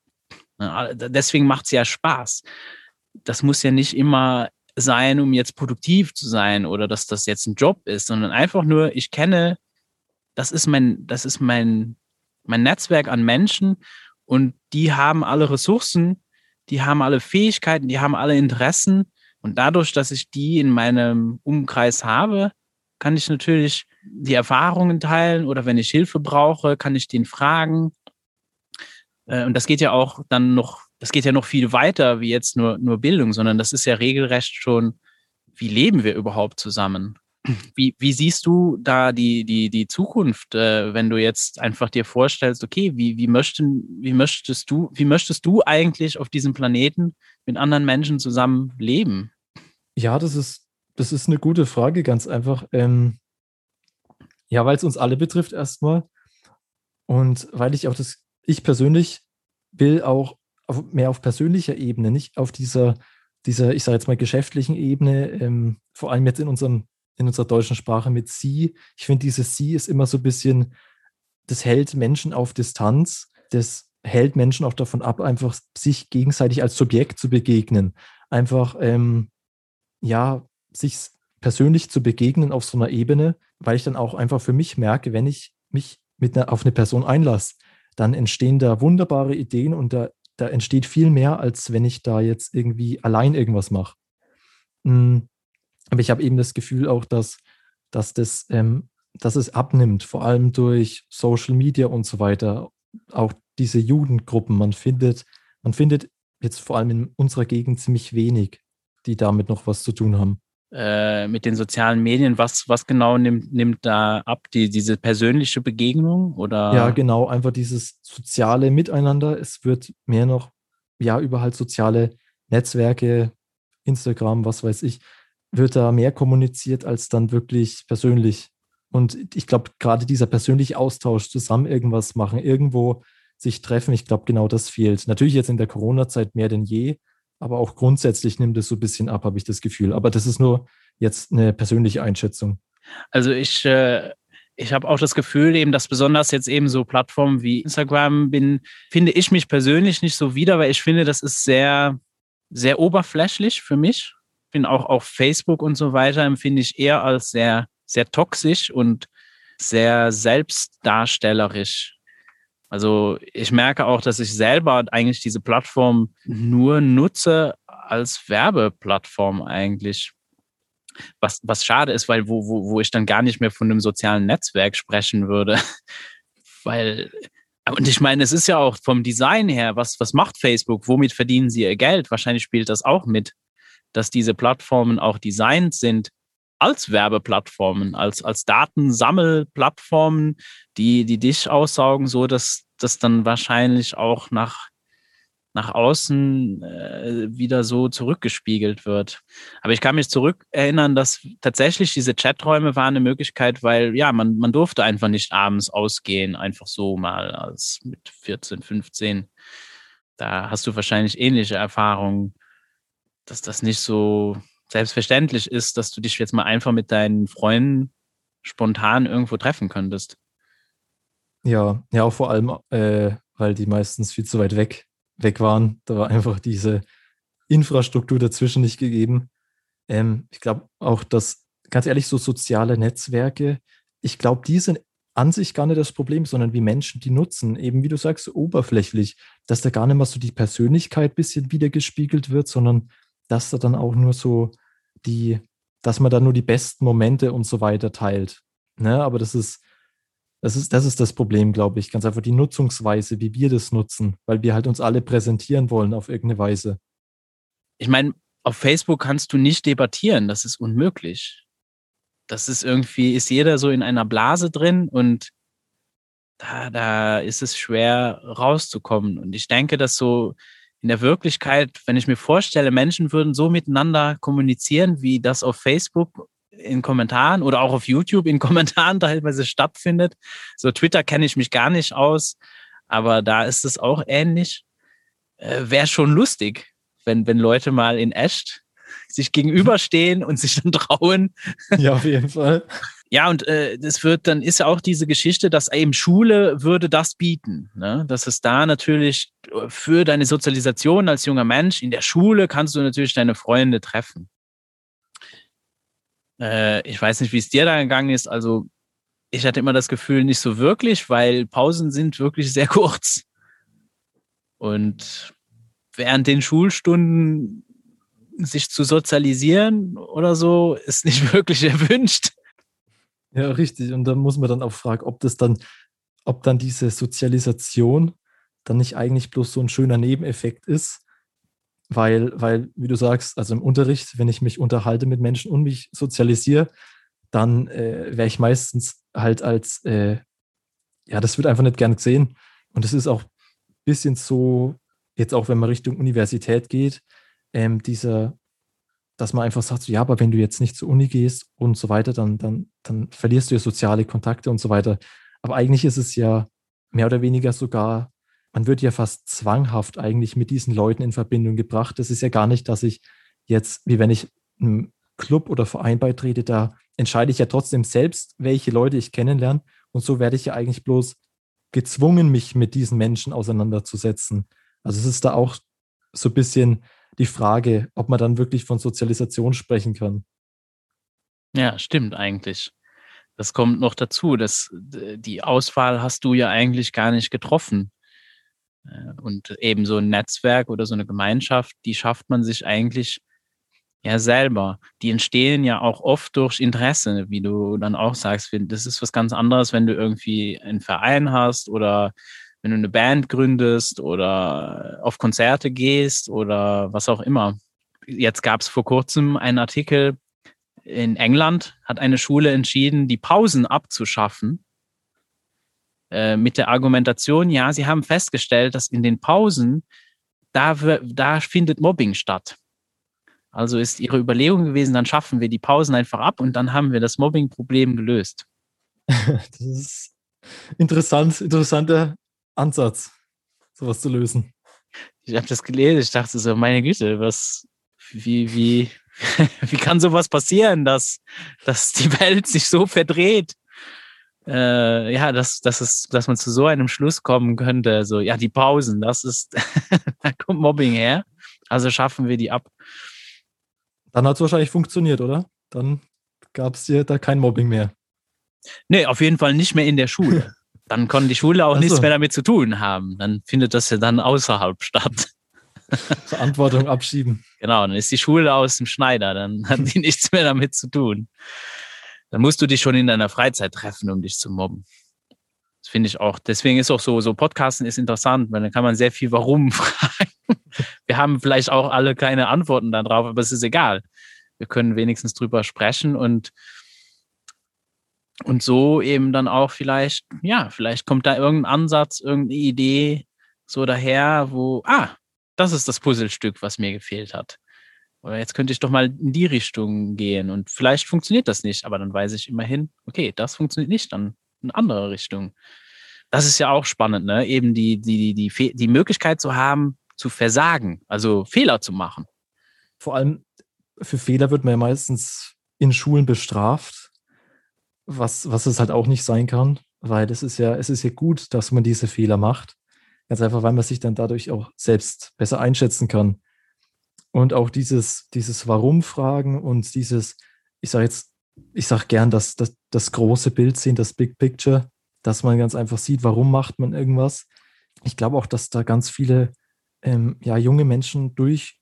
Deswegen macht es ja Spaß. Das muss ja nicht immer sein, um jetzt produktiv zu sein oder dass das jetzt ein Job ist, sondern einfach nur, ich kenne, das ist mein, das ist mein mein Netzwerk an Menschen und die haben alle Ressourcen, die haben alle Fähigkeiten, die haben alle Interessen. Und dadurch, dass ich die in meinem Umkreis habe, kann ich natürlich die Erfahrungen teilen oder wenn ich Hilfe brauche, kann ich den fragen. Äh, und das geht ja auch dann noch, das geht ja noch viel weiter wie jetzt nur, nur Bildung, sondern das ist ja regelrecht schon, wie leben wir überhaupt zusammen? Wie, wie siehst du da die, die, die Zukunft, äh, wenn du jetzt einfach dir vorstellst, okay, wie, wie, möchten, wie, möchtest du, wie möchtest du eigentlich auf diesem Planeten mit anderen Menschen zusammen leben? Ja, das ist, das ist eine gute Frage, ganz einfach. Ähm, ja, weil es uns alle betrifft erstmal. Und weil ich auch das, ich persönlich will auch auf, mehr auf persönlicher Ebene, nicht auf dieser, dieser, ich sage jetzt mal, geschäftlichen Ebene, ähm, vor allem jetzt in unserem, in unserer deutschen Sprache mit Sie. Ich finde, dieses Sie ist immer so ein bisschen, das hält Menschen auf Distanz, das hält Menschen auch davon ab, einfach sich gegenseitig als Subjekt zu begegnen. Einfach, ähm, ja, sich persönlich zu begegnen auf so einer Ebene, weil ich dann auch einfach für mich merke, wenn ich mich mit einer, auf eine Person einlasse, dann entstehen da wunderbare Ideen und da, da entsteht viel mehr, als wenn ich da jetzt irgendwie allein irgendwas mache. Hm, aber ich habe eben das Gefühl auch, dass, dass, das, ähm, dass es abnimmt, vor allem durch Social Media und so weiter. Auch diese Jugendgruppen, man findet, man findet jetzt vor allem in unserer Gegend ziemlich wenig, die damit noch was zu tun haben. Äh, mit den sozialen Medien, was, was genau nimmt, nimmt da ab? Die, diese persönliche Begegnung oder? Ja, genau, einfach dieses soziale Miteinander. Es wird mehr noch, ja, über halt soziale Netzwerke, Instagram, was weiß ich, wird da mehr kommuniziert als dann wirklich persönlich. Und ich glaube, gerade dieser persönliche Austausch, zusammen irgendwas machen, irgendwo sich treffen, ich glaube, genau das fehlt. Natürlich jetzt in der Corona-Zeit mehr denn je, aber auch grundsätzlich nimmt es so ein bisschen ab, habe ich das Gefühl. Aber das ist nur jetzt eine persönliche Einschätzung. Also ich, äh, ich habe auch das Gefühl, eben, dass besonders jetzt eben so Plattformen wie Instagram bin, finde ich mich persönlich nicht so wieder, weil ich finde, das ist sehr, sehr oberflächlich für mich. Bin auch auf Facebook und so weiter empfinde ich eher als sehr, sehr toxisch und sehr selbstdarstellerisch. Also ich merke auch, dass ich selber eigentlich diese Plattform nur nutze als Werbeplattform eigentlich. Was, was schade ist, weil wo, wo, wo ich dann gar nicht mehr von einem sozialen Netzwerk sprechen würde. *laughs* weil, und ich meine, es ist ja auch vom Design her, was, was macht Facebook? Womit verdienen sie ihr Geld? Wahrscheinlich spielt das auch mit, dass diese Plattformen auch designt sind als Werbeplattformen, als, als Datensammelplattformen, die, die dich aussaugen, so dass das dann wahrscheinlich auch nach, nach außen äh, wieder so zurückgespiegelt wird. Aber ich kann mich zurückerinnern, dass tatsächlich diese Chaträume waren eine Möglichkeit, weil ja, man, man durfte einfach nicht abends ausgehen, einfach so mal als mit 14, 15. Da hast du wahrscheinlich ähnliche Erfahrungen, dass das nicht so selbstverständlich ist, dass du dich jetzt mal einfach mit deinen Freunden spontan irgendwo treffen könntest. Ja, ja, auch vor allem, äh, weil die meistens viel zu weit weg, weg waren. Da war einfach diese Infrastruktur dazwischen nicht gegeben. Ähm, ich glaube auch, dass, ganz ehrlich, so soziale Netzwerke, ich glaube, die sind an sich gar nicht das Problem, sondern wie Menschen die nutzen. Eben wie du sagst, oberflächlich, dass da gar nicht mal so die Persönlichkeit ein bisschen wiedergespiegelt wird, sondern dass da dann auch nur so die, dass man da nur die besten Momente und so weiter teilt. Ne? Aber das ist, das ist, das ist das Problem, glaube ich. Ganz einfach die Nutzungsweise, wie wir das nutzen, weil wir halt uns alle präsentieren wollen auf irgendeine Weise. Ich meine, auf Facebook kannst du nicht debattieren, das ist unmöglich. Das ist irgendwie, ist jeder so in einer Blase drin und da, da ist es schwer rauszukommen. Und ich denke, dass so in der Wirklichkeit, wenn ich mir vorstelle, Menschen würden so miteinander kommunizieren, wie das auf Facebook in Kommentaren oder auch auf YouTube in *laughs* Kommentaren teilweise stattfindet. So Twitter kenne ich mich gar nicht aus, aber da ist es auch ähnlich. Äh, Wäre schon lustig, wenn, wenn Leute mal in echt sich gegenüberstehen und sich dann trauen. Ja, auf jeden Fall. Ja, und äh, das wird, dann ist ja auch diese Geschichte, dass eben Schule würde das bieten. Ne? Dass es da natürlich für deine Sozialisation als junger Mensch in der Schule kannst du natürlich deine Freunde treffen. Äh, ich weiß nicht, wie es dir da gegangen ist. Also ich hatte immer das Gefühl, nicht so wirklich, weil Pausen sind wirklich sehr *laughs* kurz. Und während den Schulstunden sich zu sozialisieren oder so, ist nicht *laughs* wirklich erwünscht. Ja, richtig. Und da muss man dann auch fragen, ob das dann, ob dann diese Sozialisation dann nicht eigentlich bloß so ein schöner Nebeneffekt ist, weil, weil, wie du sagst, also im Unterricht, wenn ich mich unterhalte mit Menschen und mich sozialisiere, dann äh, wäre ich meistens halt als, äh, ja, das wird einfach nicht gern gesehen. Und das ist auch ein bisschen so, jetzt auch wenn man Richtung Universität geht, ähm, dieser, dass man einfach sagt, ja, aber wenn du jetzt nicht zur Uni gehst und so weiter, dann, dann, dann verlierst du ja soziale Kontakte und so weiter. Aber eigentlich ist es ja mehr oder weniger sogar, man wird ja fast zwanghaft eigentlich mit diesen Leuten in Verbindung gebracht. Das ist ja gar nicht, dass ich jetzt, wie wenn ich einem Club oder Verein beitrete, da entscheide ich ja trotzdem selbst, welche Leute ich kennenlerne. Und so werde ich ja eigentlich bloß gezwungen, mich mit diesen Menschen auseinanderzusetzen. Also es ist da auch so ein bisschen die Frage, ob man dann wirklich von Sozialisation sprechen kann. Ja, stimmt eigentlich. Das kommt noch dazu, dass die Auswahl hast du ja eigentlich gar nicht getroffen. Äh, und eben so ein Netzwerk oder so eine Gemeinschaft, die schafft man sich eigentlich ja selber. Die entstehen ja auch oft durch Interesse, wie du dann auch sagst. Das ist was ganz anderes, wenn du irgendwie einen Verein hast oder wenn du eine Band gründest oder auf Konzerte gehst oder was auch immer. Jetzt gab es vor kurzem einen Artikel in England, hat eine Schule entschieden, die Pausen abzuschaffen. Äh, mit der Argumentation, ja, sie haben festgestellt, dass in den Pausen, da, da findet Mobbing statt. Also ist ihre Überlegung gewesen, dann schaffen wir die Pausen einfach ab und dann haben wir das Mobbing-Problem gelöst. *laughs* Das ist interessant, interessanter Ansatz, sowas zu lösen. Ich habe das gelesen, ich dachte so, meine Güte, was, wie, wie, *laughs* wie kann sowas passieren, dass, dass die Welt sich so verdreht? Äh, ja, dass, dass, es, dass man zu so einem Schluss kommen könnte. So, ja, die Pausen, das ist, *laughs* da kommt Mobbing her. Also schaffen wir die ab. Dann hat es wahrscheinlich funktioniert, oder? Dann gab es hier da kein Mobbing mehr. Nee, auf jeden Fall nicht mehr in der Schule. Dann kann die Schule auch also. nichts mehr damit zu tun haben. Dann findet das ja dann außerhalb statt. *laughs* Verantwortung abschieben. Genau, dann ist die Schule aus dem Schneider, dann hat die *laughs* nichts mehr damit zu tun. Dann musst du dich schon in deiner Freizeit treffen, um dich zu mobben. Das finde ich auch. Deswegen ist auch so, so Podcasten ist interessant, weil dann kann man sehr viel Warum *laughs* fragen. Wir haben vielleicht auch alle keine Antworten darauf, aber es ist egal. Wir können wenigstens drüber sprechen und und so eben dann auch vielleicht, ja, vielleicht kommt da irgendein Ansatz, irgendeine Idee so daher, wo, ah, das ist das Puzzlestück, was mir gefehlt hat. Oder jetzt könnte ich doch mal in die Richtung gehen und vielleicht funktioniert das nicht, aber dann weiß ich immerhin, okay, das funktioniert nicht, dann in andere Richtung. Das ist ja auch spannend, ne? Eben die, die, die, die, die Möglichkeit zu haben, zu versagen, also Fehler zu machen. Vor allem für Fehler wird man ja meistens in Schulen bestraft was, was es halt auch nicht sein kann, weil es ist ja, es ist ja gut, dass man diese Fehler macht. Ganz einfach, weil man sich dann dadurch auch selbst besser einschätzen kann. Und auch dieses, dieses Warum-Fragen und dieses, ich sage jetzt, ich sage gern, dass das, das große Bild sehen, das Big Picture, dass man ganz einfach sieht, warum macht man irgendwas. Ich glaube auch, dass da ganz viele ähm, ja, junge Menschen durch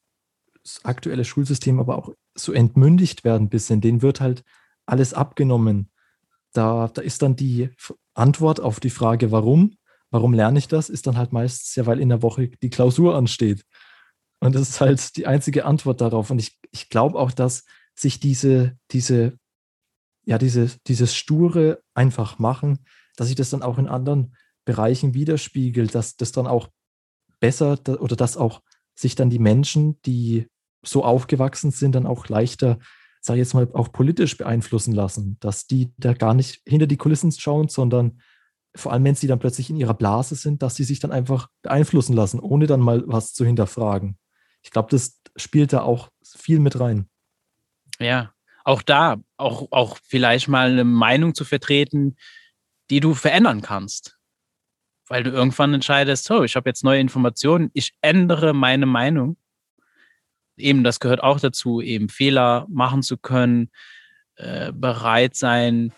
das aktuelle Schulsystem aber auch so entmündigt werden bisschen. Denen wird halt alles abgenommen. Da, da ist dann die Antwort auf die Frage, warum, warum lerne ich das, ist dann halt meistens ja, weil in der Woche die Klausur ansteht. Und das ist halt die einzige Antwort darauf. Und ich, ich glaube auch, dass sich diese, diese, ja, diese, dieses sture einfach machen, dass sich das dann auch in anderen Bereichen widerspiegelt, dass das dann auch besser oder dass auch sich dann die Menschen, die so aufgewachsen sind, dann auch leichter sage ich jetzt mal, auch politisch beeinflussen lassen, dass die da gar nicht hinter die Kulissen schauen, sondern vor allem, wenn sie dann plötzlich in ihrer Blase sind, dass sie sich dann einfach beeinflussen lassen, ohne dann mal was zu hinterfragen. Ich glaube, das spielt da auch viel mit rein. Ja, auch da, auch, auch vielleicht mal eine Meinung zu vertreten, die du verändern kannst. Weil du irgendwann entscheidest, so, ich habe jetzt neue Informationen, ich ändere meine Meinung eben, das gehört auch dazu, eben Fehler machen zu können, äh, bereit sein,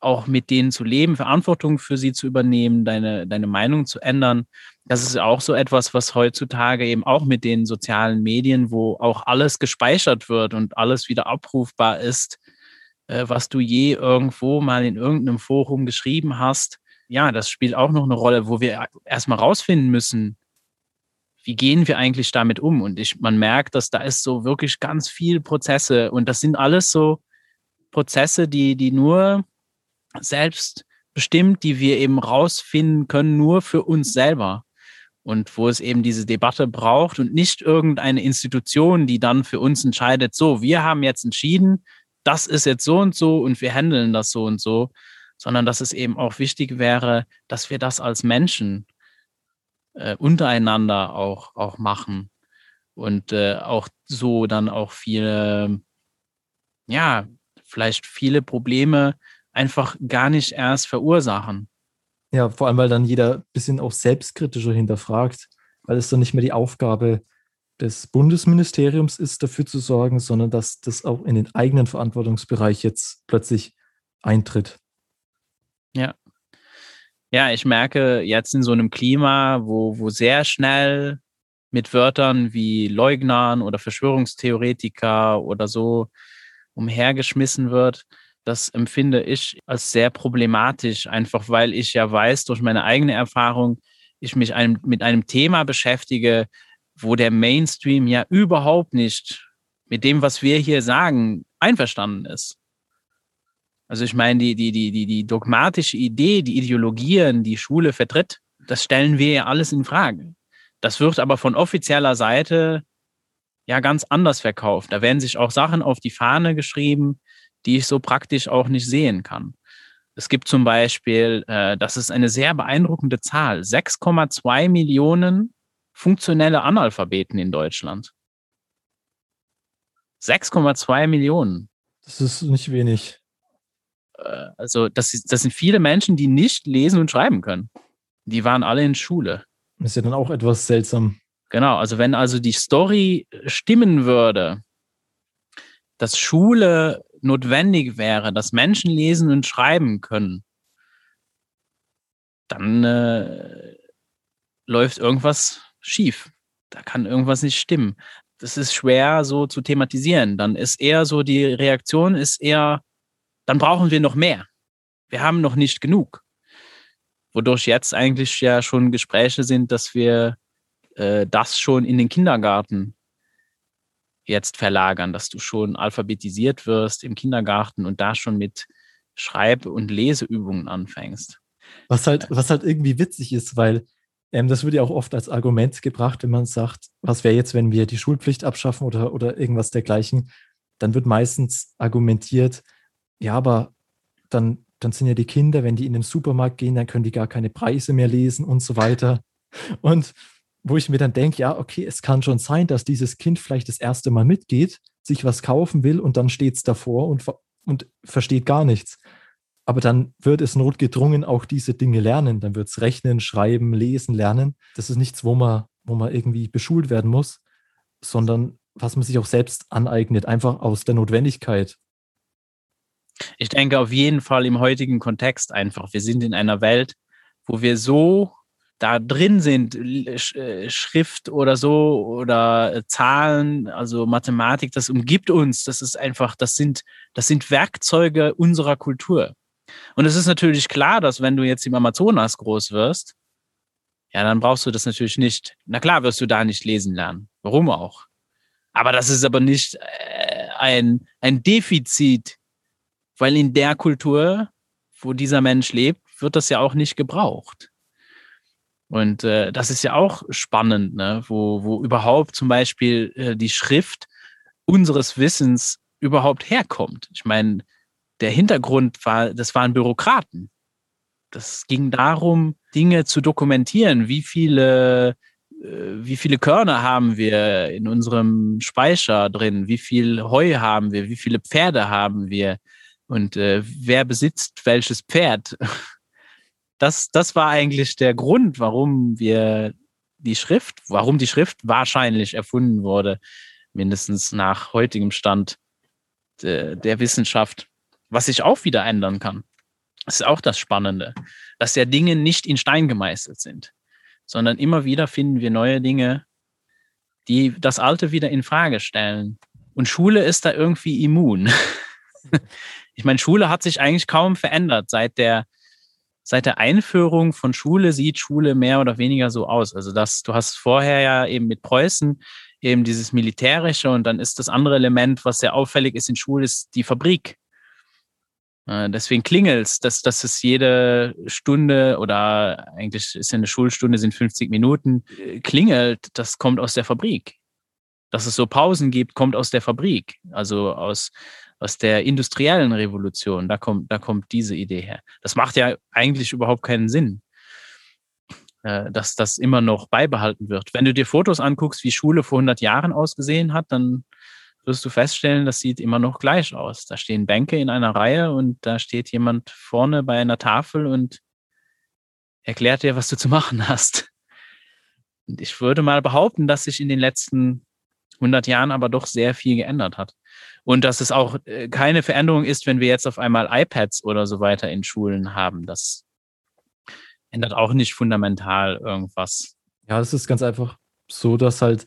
auch mit denen zu leben, Verantwortung für sie zu übernehmen, deine, deine Meinung zu ändern. Das ist auch so etwas, was heutzutage eben auch mit den sozialen Medien, wo auch alles gespeichert wird und alles wieder abrufbar ist, äh, was du je irgendwo mal in irgendeinem Forum geschrieben hast. Ja, das spielt auch noch eine Rolle, wo wir erstmal rausfinden müssen, wie gehen wir eigentlich damit um? Und ich, man merkt, dass da ist so wirklich ganz viel Prozesse und das sind alles so Prozesse, die, die nur selbst bestimmt, die wir eben rausfinden können, nur für uns selber. Und wo es eben diese Debatte braucht und nicht irgendeine Institution, die dann für uns entscheidet, so, wir haben jetzt entschieden, das ist jetzt so und so und wir handeln das so und so, sondern dass es eben auch wichtig wäre, dass wir das als Menschen äh, untereinander auch, auch machen und äh, auch so dann auch viele, ja, vielleicht viele Probleme einfach gar nicht erst verursachen. Ja, vor allem, weil dann jeder ein bisschen auch selbstkritischer hinterfragt, weil es dann nicht mehr die Aufgabe des Bundesministeriums ist, dafür zu sorgen, sondern dass das auch in den eigenen Verantwortungsbereich jetzt plötzlich eintritt. Ja. Ja, ich merke jetzt in so einem Klima, wo, wo sehr schnell mit Wörtern wie Leugnern oder Verschwörungstheoretiker oder so umhergeschmissen wird, das empfinde ich als sehr problematisch, einfach weil ich ja weiß durch meine eigene Erfahrung, ich mich einem, mit einem Thema beschäftige, wo der Mainstream ja überhaupt nicht mit dem, was wir hier sagen, einverstanden ist. Also ich meine, die, die, die, die, die dogmatische Idee, die Ideologien, die Schule vertritt, das stellen wir ja alles in Frage. Das wird aber von offizieller Seite ja ganz anders verkauft. Da werden sich auch Sachen auf die Fahne geschrieben, die ich so praktisch auch nicht sehen kann. Es gibt zum Beispiel, äh, das ist eine sehr beeindruckende Zahl, 6,2 Millionen funktionelle Analphabeten in Deutschland. 6,2 Millionen. Das ist nicht wenig. Äh, also das, das sind viele Menschen, die nicht lesen und schreiben können. Die waren alle in Schule. Das ist ja dann auch etwas seltsam. Genau, also wenn also die Story stimmen würde, dass Schule notwendig wäre, dass Menschen lesen und schreiben können, dann äh, läuft irgendwas schief. Da kann irgendwas nicht stimmen. Das ist schwer so zu thematisieren. Dann ist eher so, die Reaktion ist eher, dann brauchen wir noch mehr. Wir haben noch nicht genug. Wodurch jetzt eigentlich ja schon Gespräche sind, dass wir äh, das schon in den Kindergarten jetzt verlagern, dass du schon alphabetisiert wirst im Kindergarten und da schon mit Schreib- und Leseübungen anfängst. Was halt, was halt irgendwie witzig ist, weil ähm, das wird ja auch oft als Argument gebracht, wenn man sagt, was wäre jetzt, wenn wir die Schulpflicht abschaffen oder, oder irgendwas dergleichen, dann wird meistens argumentiert, ja, aber dann, dann sind ja die Kinder, wenn die in den Supermarkt gehen, dann können die gar keine Preise mehr lesen und so weiter. Und wo ich mir dann denke, ja, okay, es kann schon sein, dass dieses Kind vielleicht das erste Mal mitgeht, sich was kaufen will und dann steht es davor und, und versteht gar nichts. Aber dann wird es notgedrungen auch diese Dinge lernen. Dann wird es rechnen, schreiben, lesen, lernen. Das ist nichts, wo man, wo man irgendwie beschult werden muss, sondern was man sich auch selbst aneignet, einfach aus der Notwendigkeit. Ich denke auf jeden Fall im heutigen Kontext einfach. Wir sind in einer Welt, wo wir so da drin sind, äh, Schrift oder so oder äh, Zahlen, also Mathematik, das umgibt uns. Das ist einfach, das sind, das sind Werkzeuge unserer Kultur. Und es ist natürlich klar, dass wenn du jetzt im Amazonas groß wirst, ja, dann brauchst du das natürlich nicht. Na klar wirst du da nicht lesen lernen. Warum auch? Aber das ist aber nicht äh, ein, ein Defizit, weil in der Kultur, wo dieser Mensch lebt, wird das ja auch nicht gebraucht. Und äh, das ist ja auch spannend, ne? wo, wo überhaupt zum Beispiel äh, die Schrift unseres Wissens überhaupt herkommt. Ich meine, der Hintergrund war, das waren Bürokraten. Das ging darum, Dinge zu dokumentieren. Wie viele, äh, wie viele Körner haben wir in unserem Speicher drin? Wie viel Heu haben wir? Wie viele Pferde haben wir? Und äh, wer besitzt welches Pferd? *laughs* das, das war eigentlich der Grund, warum wir die Schrift, warum die Schrift wahrscheinlich erfunden wurde, mindestens nach heutigem Stand de, der Wissenschaft, was sich auch wieder ändern kann. Das ist auch das Spannende, dass ja Dinge nicht in Stein gemeißelt sind, sondern immer wieder finden wir neue Dinge, die das Alte wieder in Frage stellen. Und Schule ist da irgendwie immun. *laughs* *laughs* ich meine, Schule hat sich eigentlich kaum verändert seit der seit der Einführung von Schule sieht Schule mehr oder weniger so aus. Also das, du hast vorher ja eben mit Preußen eben dieses Militärische und dann ist das andere Element, was sehr auffällig ist in Schule, ist die Fabrik. Äh, deswegen klingelt's, dass, dass es jede Stunde oder eigentlich ist ja eine Schulstunde, sind 50 Minuten, äh, klingelt, das kommt aus der Fabrik. Dass es so Pausen gibt, kommt aus der Fabrik, also aus, aus der industriellen Revolution. Da kommt, da kommt diese Idee her. Das macht ja eigentlich überhaupt keinen Sinn, äh, dass das immer noch beibehalten wird. Wenn du dir Fotos anguckst, wie Schule vor 100 Jahren ausgesehen hat, dann wirst du feststellen, das sieht immer noch gleich aus. Da stehen Bänke in einer Reihe und da steht jemand vorne bei einer Tafel und erklärt dir, was du zu machen *laughs* hast. Und ich würde mal behaupten, dass sich in den letzten 100 Jahren aber doch sehr viel geändert hat. Und dass es auch äh, keine Veränderung ist, wenn wir jetzt auf einmal iPads oder so weiter in Schulen haben. Das ändert auch nicht fundamental irgendwas. Ja, es ist ganz einfach so, dass halt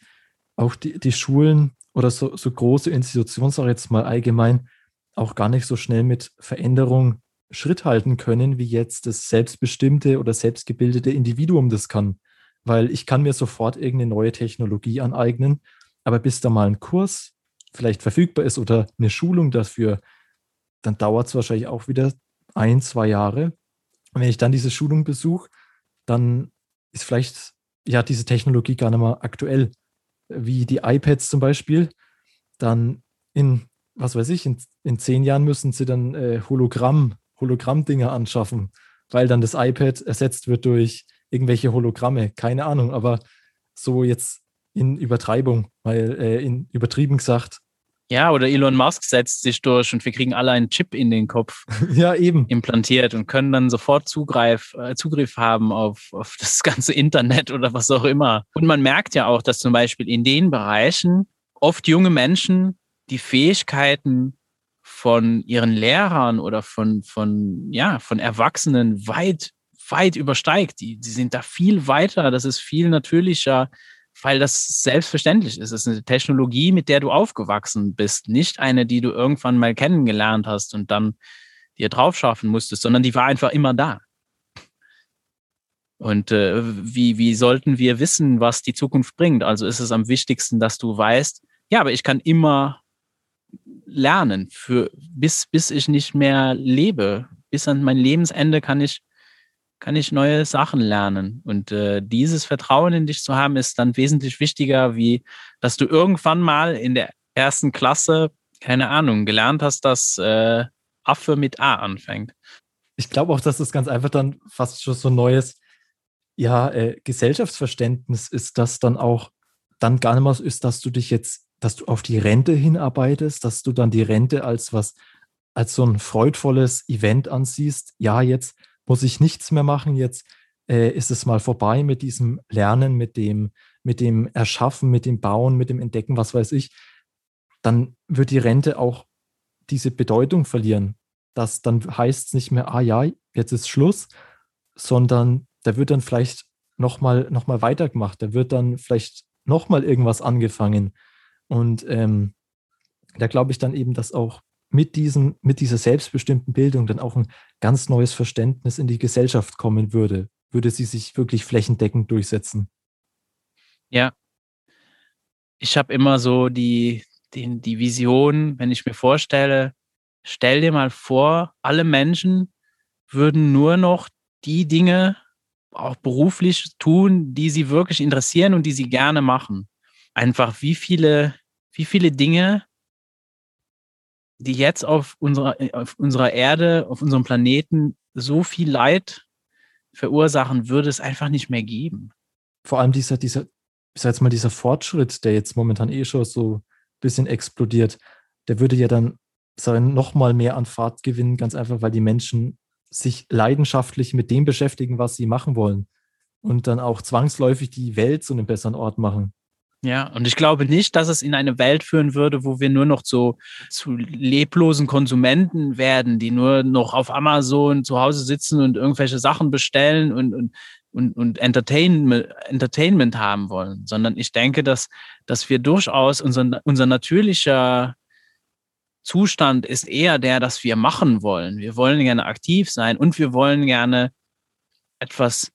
auch die, die Schulen oder so, so große Institutionen, sage ich jetzt mal allgemein, auch gar nicht so schnell mit Veränderung Schritt halten können, wie jetzt das selbstbestimmte oder selbstgebildete Individuum das kann. Weil ich kann mir sofort irgendeine neue Technologie aneignen, aber bis da mal ein Kurs vielleicht verfügbar ist oder eine Schulung dafür, dann dauert es wahrscheinlich auch wieder ein, zwei Jahre. Und wenn ich dann diese Schulung besuche, dann ist vielleicht ja diese Technologie gar nicht mehr aktuell wie die iPads zum Beispiel, dann in, was weiß ich, in, in zehn Jahren müssen sie dann äh, Hologramm, Hologramm-Dinger anschaffen, weil dann das iPad ersetzt wird durch irgendwelche Hologramme. Keine Ahnung, aber so jetzt in Übertreibung, weil äh, in übertrieben gesagt. Ja, oder Elon Musk setzt sich durch und wir kriegen alle einen Chip in den Kopf *laughs* ja, eben. implantiert und können dann sofort Zugreif, äh, Zugriff haben auf, auf das ganze Internet oder was auch immer. Und man merkt ja auch, dass zum Beispiel in den Bereichen oft junge Menschen die Fähigkeiten von ihren Lehrern oder von, von, ja, von Erwachsenen weit, weit übersteigt. Die, die sind da viel weiter, das ist viel natürlicher weil das selbstverständlich ist. Es ist eine Technologie, mit der du aufgewachsen bist, nicht eine, die du irgendwann mal kennengelernt hast und dann dir drauf schaffen musstest, sondern die war einfach immer da. Und äh, wie, wie sollten wir wissen, was die Zukunft bringt? Also ist es am wichtigsten, dass du weißt, ja, aber ich kann immer lernen, für, bis, bis ich nicht mehr lebe. Bis an mein Lebensende kann ich kann ich neue Sachen lernen. Und äh, dieses Vertrauen in dich zu haben, ist dann wesentlich wichtiger, wie dass du irgendwann mal in der ersten Klasse, keine Ahnung, gelernt hast, dass äh, Affe mit A anfängt. Ich glaube auch, dass das ganz einfach dann fast schon so ein neues ja, äh, Gesellschaftsverständnis ist, dass dann auch dann gar nicht mehr so ist, dass du dich jetzt, dass du auf die Rente hinarbeitest, dass du dann die Rente als was, als so ein freudvolles Event ansiehst. Ja, jetzt muss ich nichts mehr machen, jetzt äh, ist es mal vorbei mit diesem Lernen, mit dem, mit dem Erschaffen, mit dem Bauen, mit dem Entdecken, was weiß ich, dann wird die Rente auch diese Bedeutung verlieren. Das dann heißt es nicht mehr, ah ja, jetzt ist Schluss, sondern da wird dann vielleicht nochmal noch mal weitergemacht, da wird dann vielleicht nochmal irgendwas angefangen. Und ähm, da glaube ich dann eben, dass auch mit, diesem, mit dieser selbstbestimmten Bildung dann auch ein ganz neues Verständnis in die Gesellschaft kommen würde, würde sie sich wirklich flächendeckend durchsetzen. Ja. Ich habe immer so die, die, die Vision, wenn ich mir vorstelle, stell dir mal vor, alle Menschen würden nur noch die Dinge auch beruflich tun, die sie wirklich interessieren und die sie gerne machen. Einfach wie viele, wie viele Dinge die jetzt auf unserer, äh, auf unserer Erde, auf unserem Planeten so viel Leid verursachen, würde es einfach nicht mehr geben. Vor allem dieser, dieser, ich sag jetzt mal, dieser Fortschritt, der jetzt momentan eh schon so ein bisschen explodiert, der würde ja dann noch mal mehr an Fahrt gewinnen, ganz einfach, weil die Menschen sich leidenschaftlich mit dem beschäftigen, was sie machen wollen und dann auch zwangsläufig die Welt zu einem besseren Ort machen. Ja, und ich glaube nicht, dass es in eine Welt führen würde, wo wir nur noch so zu leblosen Konsumenten werden, die nur noch auf Amazon zu Hause sitzen und irgendwelche Sachen bestellen und, und, und, und Entertainment, Entertainment haben wollen, sondern ich denke, dass, dass wir durchaus unser, unser natürlicher Zustand ist eher der, dass wir machen wollen. Wir wollen gerne aktiv sein und wir wollen gerne etwas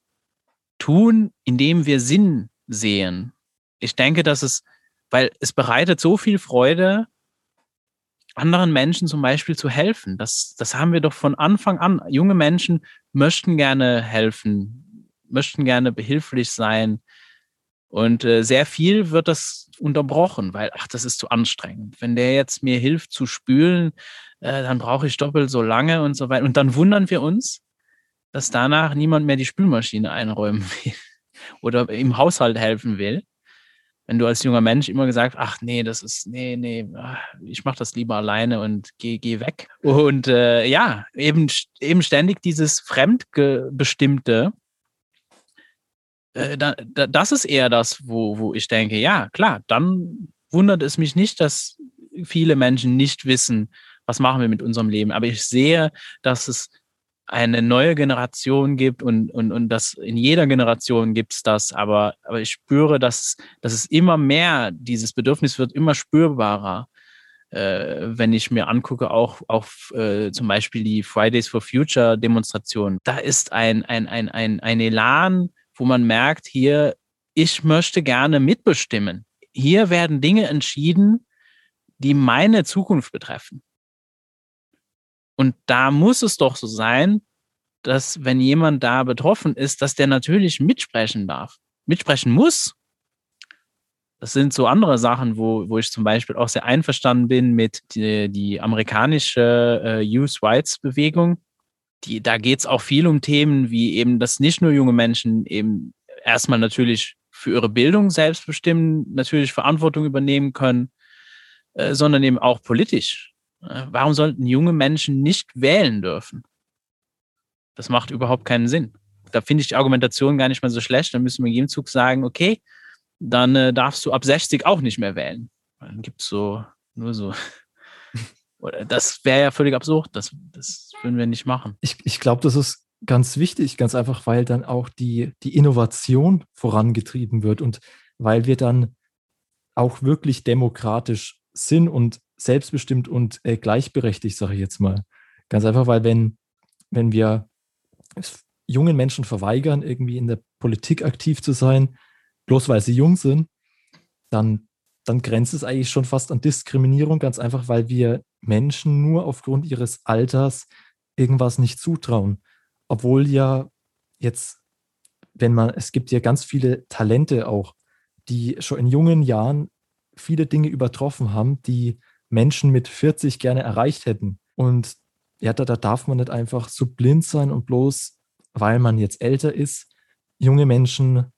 tun, in dem wir Sinn sehen ich denke, dass es, weil es bereitet so viel Freude, anderen Menschen zum Beispiel zu helfen. Das, das haben wir doch von Anfang an. Junge Menschen möchten gerne helfen, möchten gerne behilflich sein. Und äh, sehr viel wird das unterbrochen, weil, ach, das ist zu anstrengend. Wenn der jetzt mir hilft zu spülen, äh, dann brauche ich doppelt so lange und so weiter. Und dann wundern wir uns, dass danach niemand mehr die Spülmaschine einräumen *laughs* will oder im Haushalt helfen will wenn du als junger Mensch immer gesagt, ach nee, das ist, nee, nee, ah, ich mache das lieber alleine und geh, geh weg. Und äh, ja, eben, eben ständig dieses Fremdbestimmte, äh, da, da, das ist eher das, wo, wo ich denke, ja, klar, dann wundert es mich nicht, dass viele Menschen nicht wissen, was machen wir mit unserem Leben. Aber ich sehe, dass es eine neue Generation gibt und, und, und das in jeder Generation gibt es das, aber, aber ich spüre, dass, dass es immer mehr, dieses Bedürfnis wird immer spürbarer. Äh, wenn ich mir angucke, auch, auch äh, zum Beispiel die Fridays for Future Demonstration, da ist ein, ein, ein, ein, ein Elan, wo man merkt, hier, ich möchte gerne mitbestimmen. Hier werden Dinge entschieden, die meine Zukunft betreffen. Und da muss es doch so sein, dass wenn jemand da betroffen ist, dass der natürlich mitsprechen darf, mitsprechen muss. Das sind so andere Sachen, wo, wo ich zum Beispiel auch sehr einverstanden bin mit die, die amerikanische äh, Youth Rights Bewegung. Die, da geht es auch viel um Themen wie eben, dass nicht nur junge Menschen eben erstmal natürlich für ihre Bildung selbst bestimmen, natürlich Verantwortung übernehmen können, äh, sondern eben auch politisch. Äh, warum sollten junge Menschen nicht wählen dürfen? Das macht überhaupt keinen Sinn. Da finde ich die Argumentation gar nicht mehr so schlecht. Dann müssen wir im Gegenzug sagen, okay, dann äh, darfst du ab 60 auch nicht mehr wählen. Dann gibt es so, nur so. *laughs* Oder das wäre ja völlig absurd. Das, das würden wir nicht machen. Ich, ich glaube, das ist ganz wichtig, ganz einfach, weil dann auch die, die Innovation vorangetrieben wird und weil wir dann auch wirklich demokratisch sind und selbstbestimmt und äh, gleichberechtigt, sage ich jetzt mal. Ganz einfach, weil wenn, wenn wir jungen Menschen verweigern, irgendwie in der Politik aktiv zu sein, bloß weil sie jung sind, dann, dann grenzt es eigentlich schon fast an Diskriminierung, ganz einfach, weil wir Menschen nur aufgrund ihres Alters irgendwas nicht zutrauen. Obwohl ja jetzt, wenn man, es gibt ja ganz viele Talente auch, die schon in jungen Jahren viele Dinge übertroffen haben, die Menschen mit 40 gerne erreicht hätten. Und ja, da, da darf man nicht einfach so blind sein und bloß, weil man jetzt älter ist, junge Menschen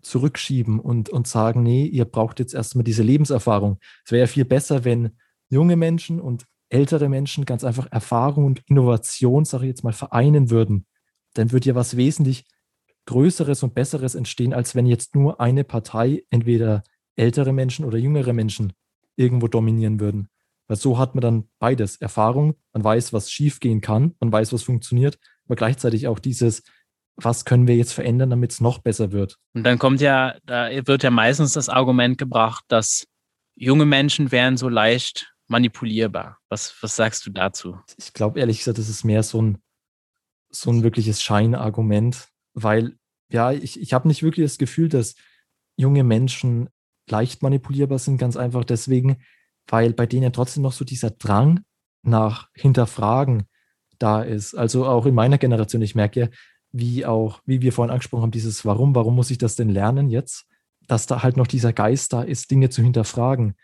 zurückschieben und, und sagen, nee, ihr braucht jetzt erstmal diese Lebenserfahrung. Es wäre ja viel besser, wenn junge Menschen und ältere Menschen ganz einfach Erfahrung und Innovation, sage ich jetzt mal, vereinen würden. Dann würde ja was wesentlich Größeres und Besseres entstehen, als wenn jetzt nur eine Partei, entweder ältere Menschen oder jüngere Menschen, irgendwo dominieren würden. Weil so hat man dann beides. Erfahrung, man weiß, was schiefgehen kann, man weiß, was funktioniert, aber gleichzeitig auch dieses, was können wir jetzt verändern, damit es noch besser wird. Und dann kommt ja, da wird ja meistens das Argument gebracht, dass junge Menschen wären so leicht manipulierbar. Was, was sagst du dazu? Ich glaube ehrlich gesagt, das ist mehr so ein, so ein wirkliches Scheinargument, weil ja, ich, ich habe nicht wirklich das Gefühl, dass junge Menschen leicht manipulierbar sind, ganz einfach deswegen, weil bei denen trotzdem noch so dieser Drang nach Hinterfragen da ist. Also auch in meiner Generation, ich merke ja, wie auch, wie wir vorhin angesprochen haben, dieses Warum, warum muss ich das denn lernen jetzt? Dass da halt noch dieser Geist da ist, Dinge zu hinterfragen.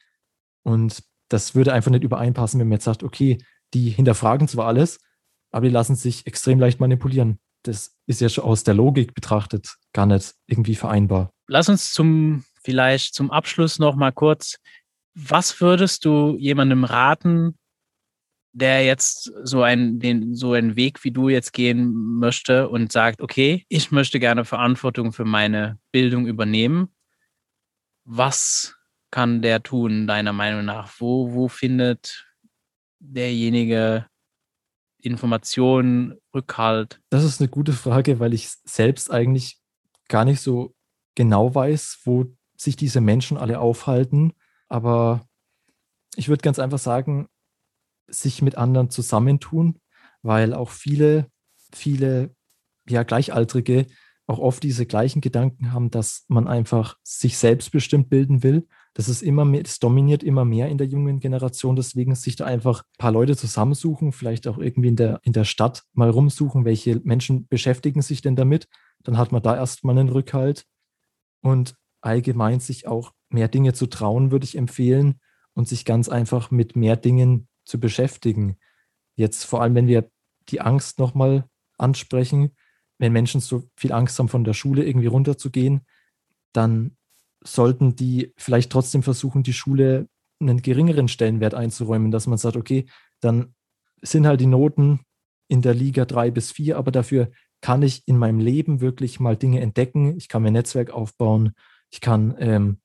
Und das würde einfach nicht übereinpassen, wenn man jetzt sagt, okay, die hinterfragen zwar alles, aber die lassen sich extrem leicht manipulieren. Das ist ja schon aus der Logik betrachtet gar nicht irgendwie vereinbar. Lass uns zum vielleicht zum Abschluss noch mal kurz was würdest du jemandem raten, der jetzt so einen, den, so einen Weg wie du jetzt gehen möchte und sagt, okay, ich möchte gerne Verantwortung für meine Bildung übernehmen. Was kann der tun, deiner Meinung nach? Wo, wo findet derjenige Informationen, Rückhalt? Das ist eine gute Frage, weil ich selbst eigentlich gar nicht so genau weiß, wo sich diese Menschen alle aufhalten. Aber ich würde ganz einfach sagen, sich mit anderen zusammentun, weil auch viele, viele ja, Gleichaltrige auch oft diese gleichen Gedanken haben, dass man einfach sich selbstbestimmt bilden will. Das ist immer mehr, das dominiert immer mehr in der jungen Generation. Deswegen sich da einfach ein paar Leute zusammensuchen, vielleicht auch irgendwie in der, in der Stadt mal rumsuchen, welche Menschen beschäftigen sich denn damit. Dann hat man da erstmal einen Rückhalt und allgemein sich auch mehr Dinge zu trauen, würde ich empfehlen und sich ganz einfach mit mehr Dingen zu beschäftigen. Jetzt vor allem, wenn wir die Angst nochmal ansprechen, wenn Menschen so viel Angst haben, von der Schule irgendwie runterzugehen, dann sollten die vielleicht trotzdem versuchen, die Schule einen geringeren Stellenwert einzuräumen, dass man sagt, okay, dann sind halt die Noten in der Liga drei bis vier, aber dafür kann ich in meinem Leben wirklich mal Dinge entdecken, ich kann mein Netzwerk aufbauen, ich kann ähm,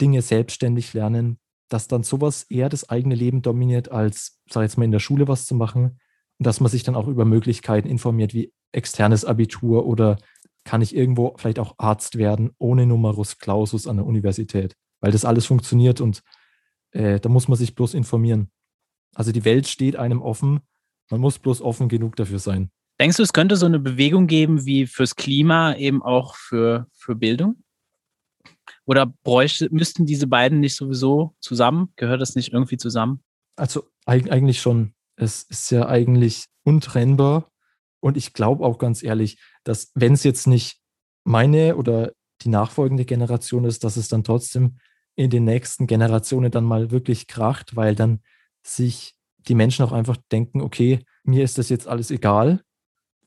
Dinge selbstständig lernen, dass dann sowas eher das eigene Leben dominiert, als, sag ich jetzt mal, in der Schule was zu machen und dass man sich dann auch über Möglichkeiten informiert, wie externes Abitur oder kann ich irgendwo vielleicht auch Arzt werden ohne Numerus Clausus an der Universität, weil das alles funktioniert und äh, da muss man sich bloß informieren. Also die Welt steht einem offen, man muss bloß offen genug dafür sein. Denkst du, es könnte so eine Bewegung geben wie fürs Klima eben auch für, für Bildung? Oder bräuchte, müssten diese beiden nicht sowieso zusammen? Gehört das nicht irgendwie zusammen? Also eigentlich schon. Es ist ja eigentlich untrennbar. Und ich glaube auch ganz ehrlich, dass wenn es jetzt nicht meine oder die nachfolgende Generation ist, dass es dann trotzdem in den nächsten Generationen dann mal wirklich kracht, weil dann sich die Menschen auch einfach denken, okay, mir ist das jetzt alles egal.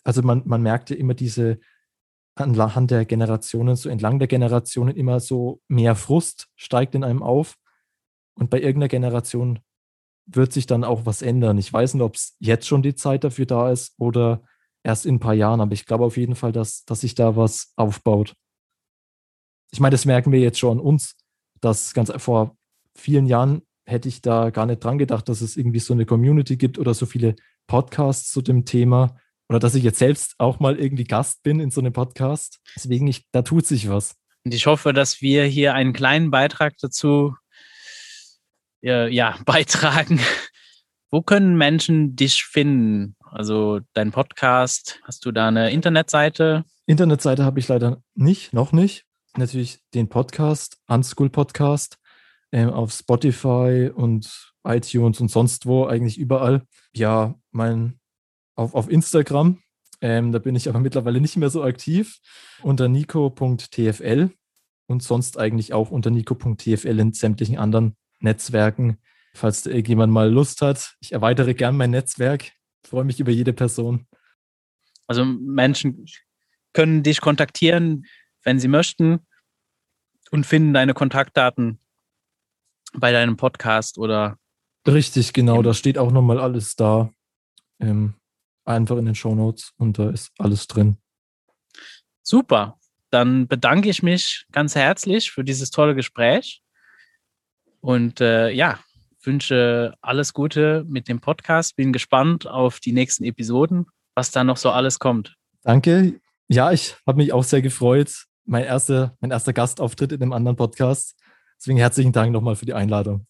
Also man, man merkte immer diese anhand der Generationen, so entlang der Generationen immer so mehr Frust steigt in einem auf. Und bei irgendeiner Generation wird sich dann auch was ändern. Ich weiß nicht, ob es jetzt schon die Zeit dafür da ist oder erst in ein paar Jahren, aber ich glaube auf jeden Fall, dass, dass sich da was aufbaut. Ich meine, das merken wir jetzt schon an uns, dass ganz vor vielen Jahren hätte ich da gar nicht dran gedacht, dass es irgendwie so eine Community gibt oder so viele Podcasts zu dem Thema oder dass ich jetzt selbst auch mal irgendwie Gast bin in so einem Podcast. Deswegen, ich, da tut sich was. Und ich hoffe, dass wir hier einen kleinen Beitrag dazu äh, ja, *laughs* beitragen. Wo können Menschen dich finden? Also dein Podcast, hast du da eine Internetseite? Internetseite habe ich leider nicht, noch nicht. Natürlich den Podcast, Unschool Podcast, ähm, auf Spotify und iTunes und sonst wo, eigentlich überall. Ja, mein auf, auf Instagram, ähm, da bin ich aber mittlerweile nicht mehr so aktiv, unter nico.tfl und sonst eigentlich auch unter nico.tfl in sämtlichen anderen Netzwerken. Falls irgendjemand mal Lust hat, ich erweitere gern mein Netzwerk freue mich über jede Person. Also Menschen können dich kontaktieren, wenn sie möchten und finden deine Kontaktdaten bei deinem Podcast oder. Richtig, genau. Da steht auch nochmal alles da. Ähm, einfach in den Show Notes und da ist alles drin. Super. Dann bedanke ich mich ganz herzlich für dieses tolle Gespräch. Und äh, ja, wünsche alles Gute mit dem Podcast. Bin gespannt auf die nächsten Episoden, was da noch so alles kommt. Danke. Ja, ich habe mich auch sehr gefreut. Mein erster, mein erster Gastauftritt in einem anderen Podcast. Deswegen herzlichen Dank nochmal für die Einladung.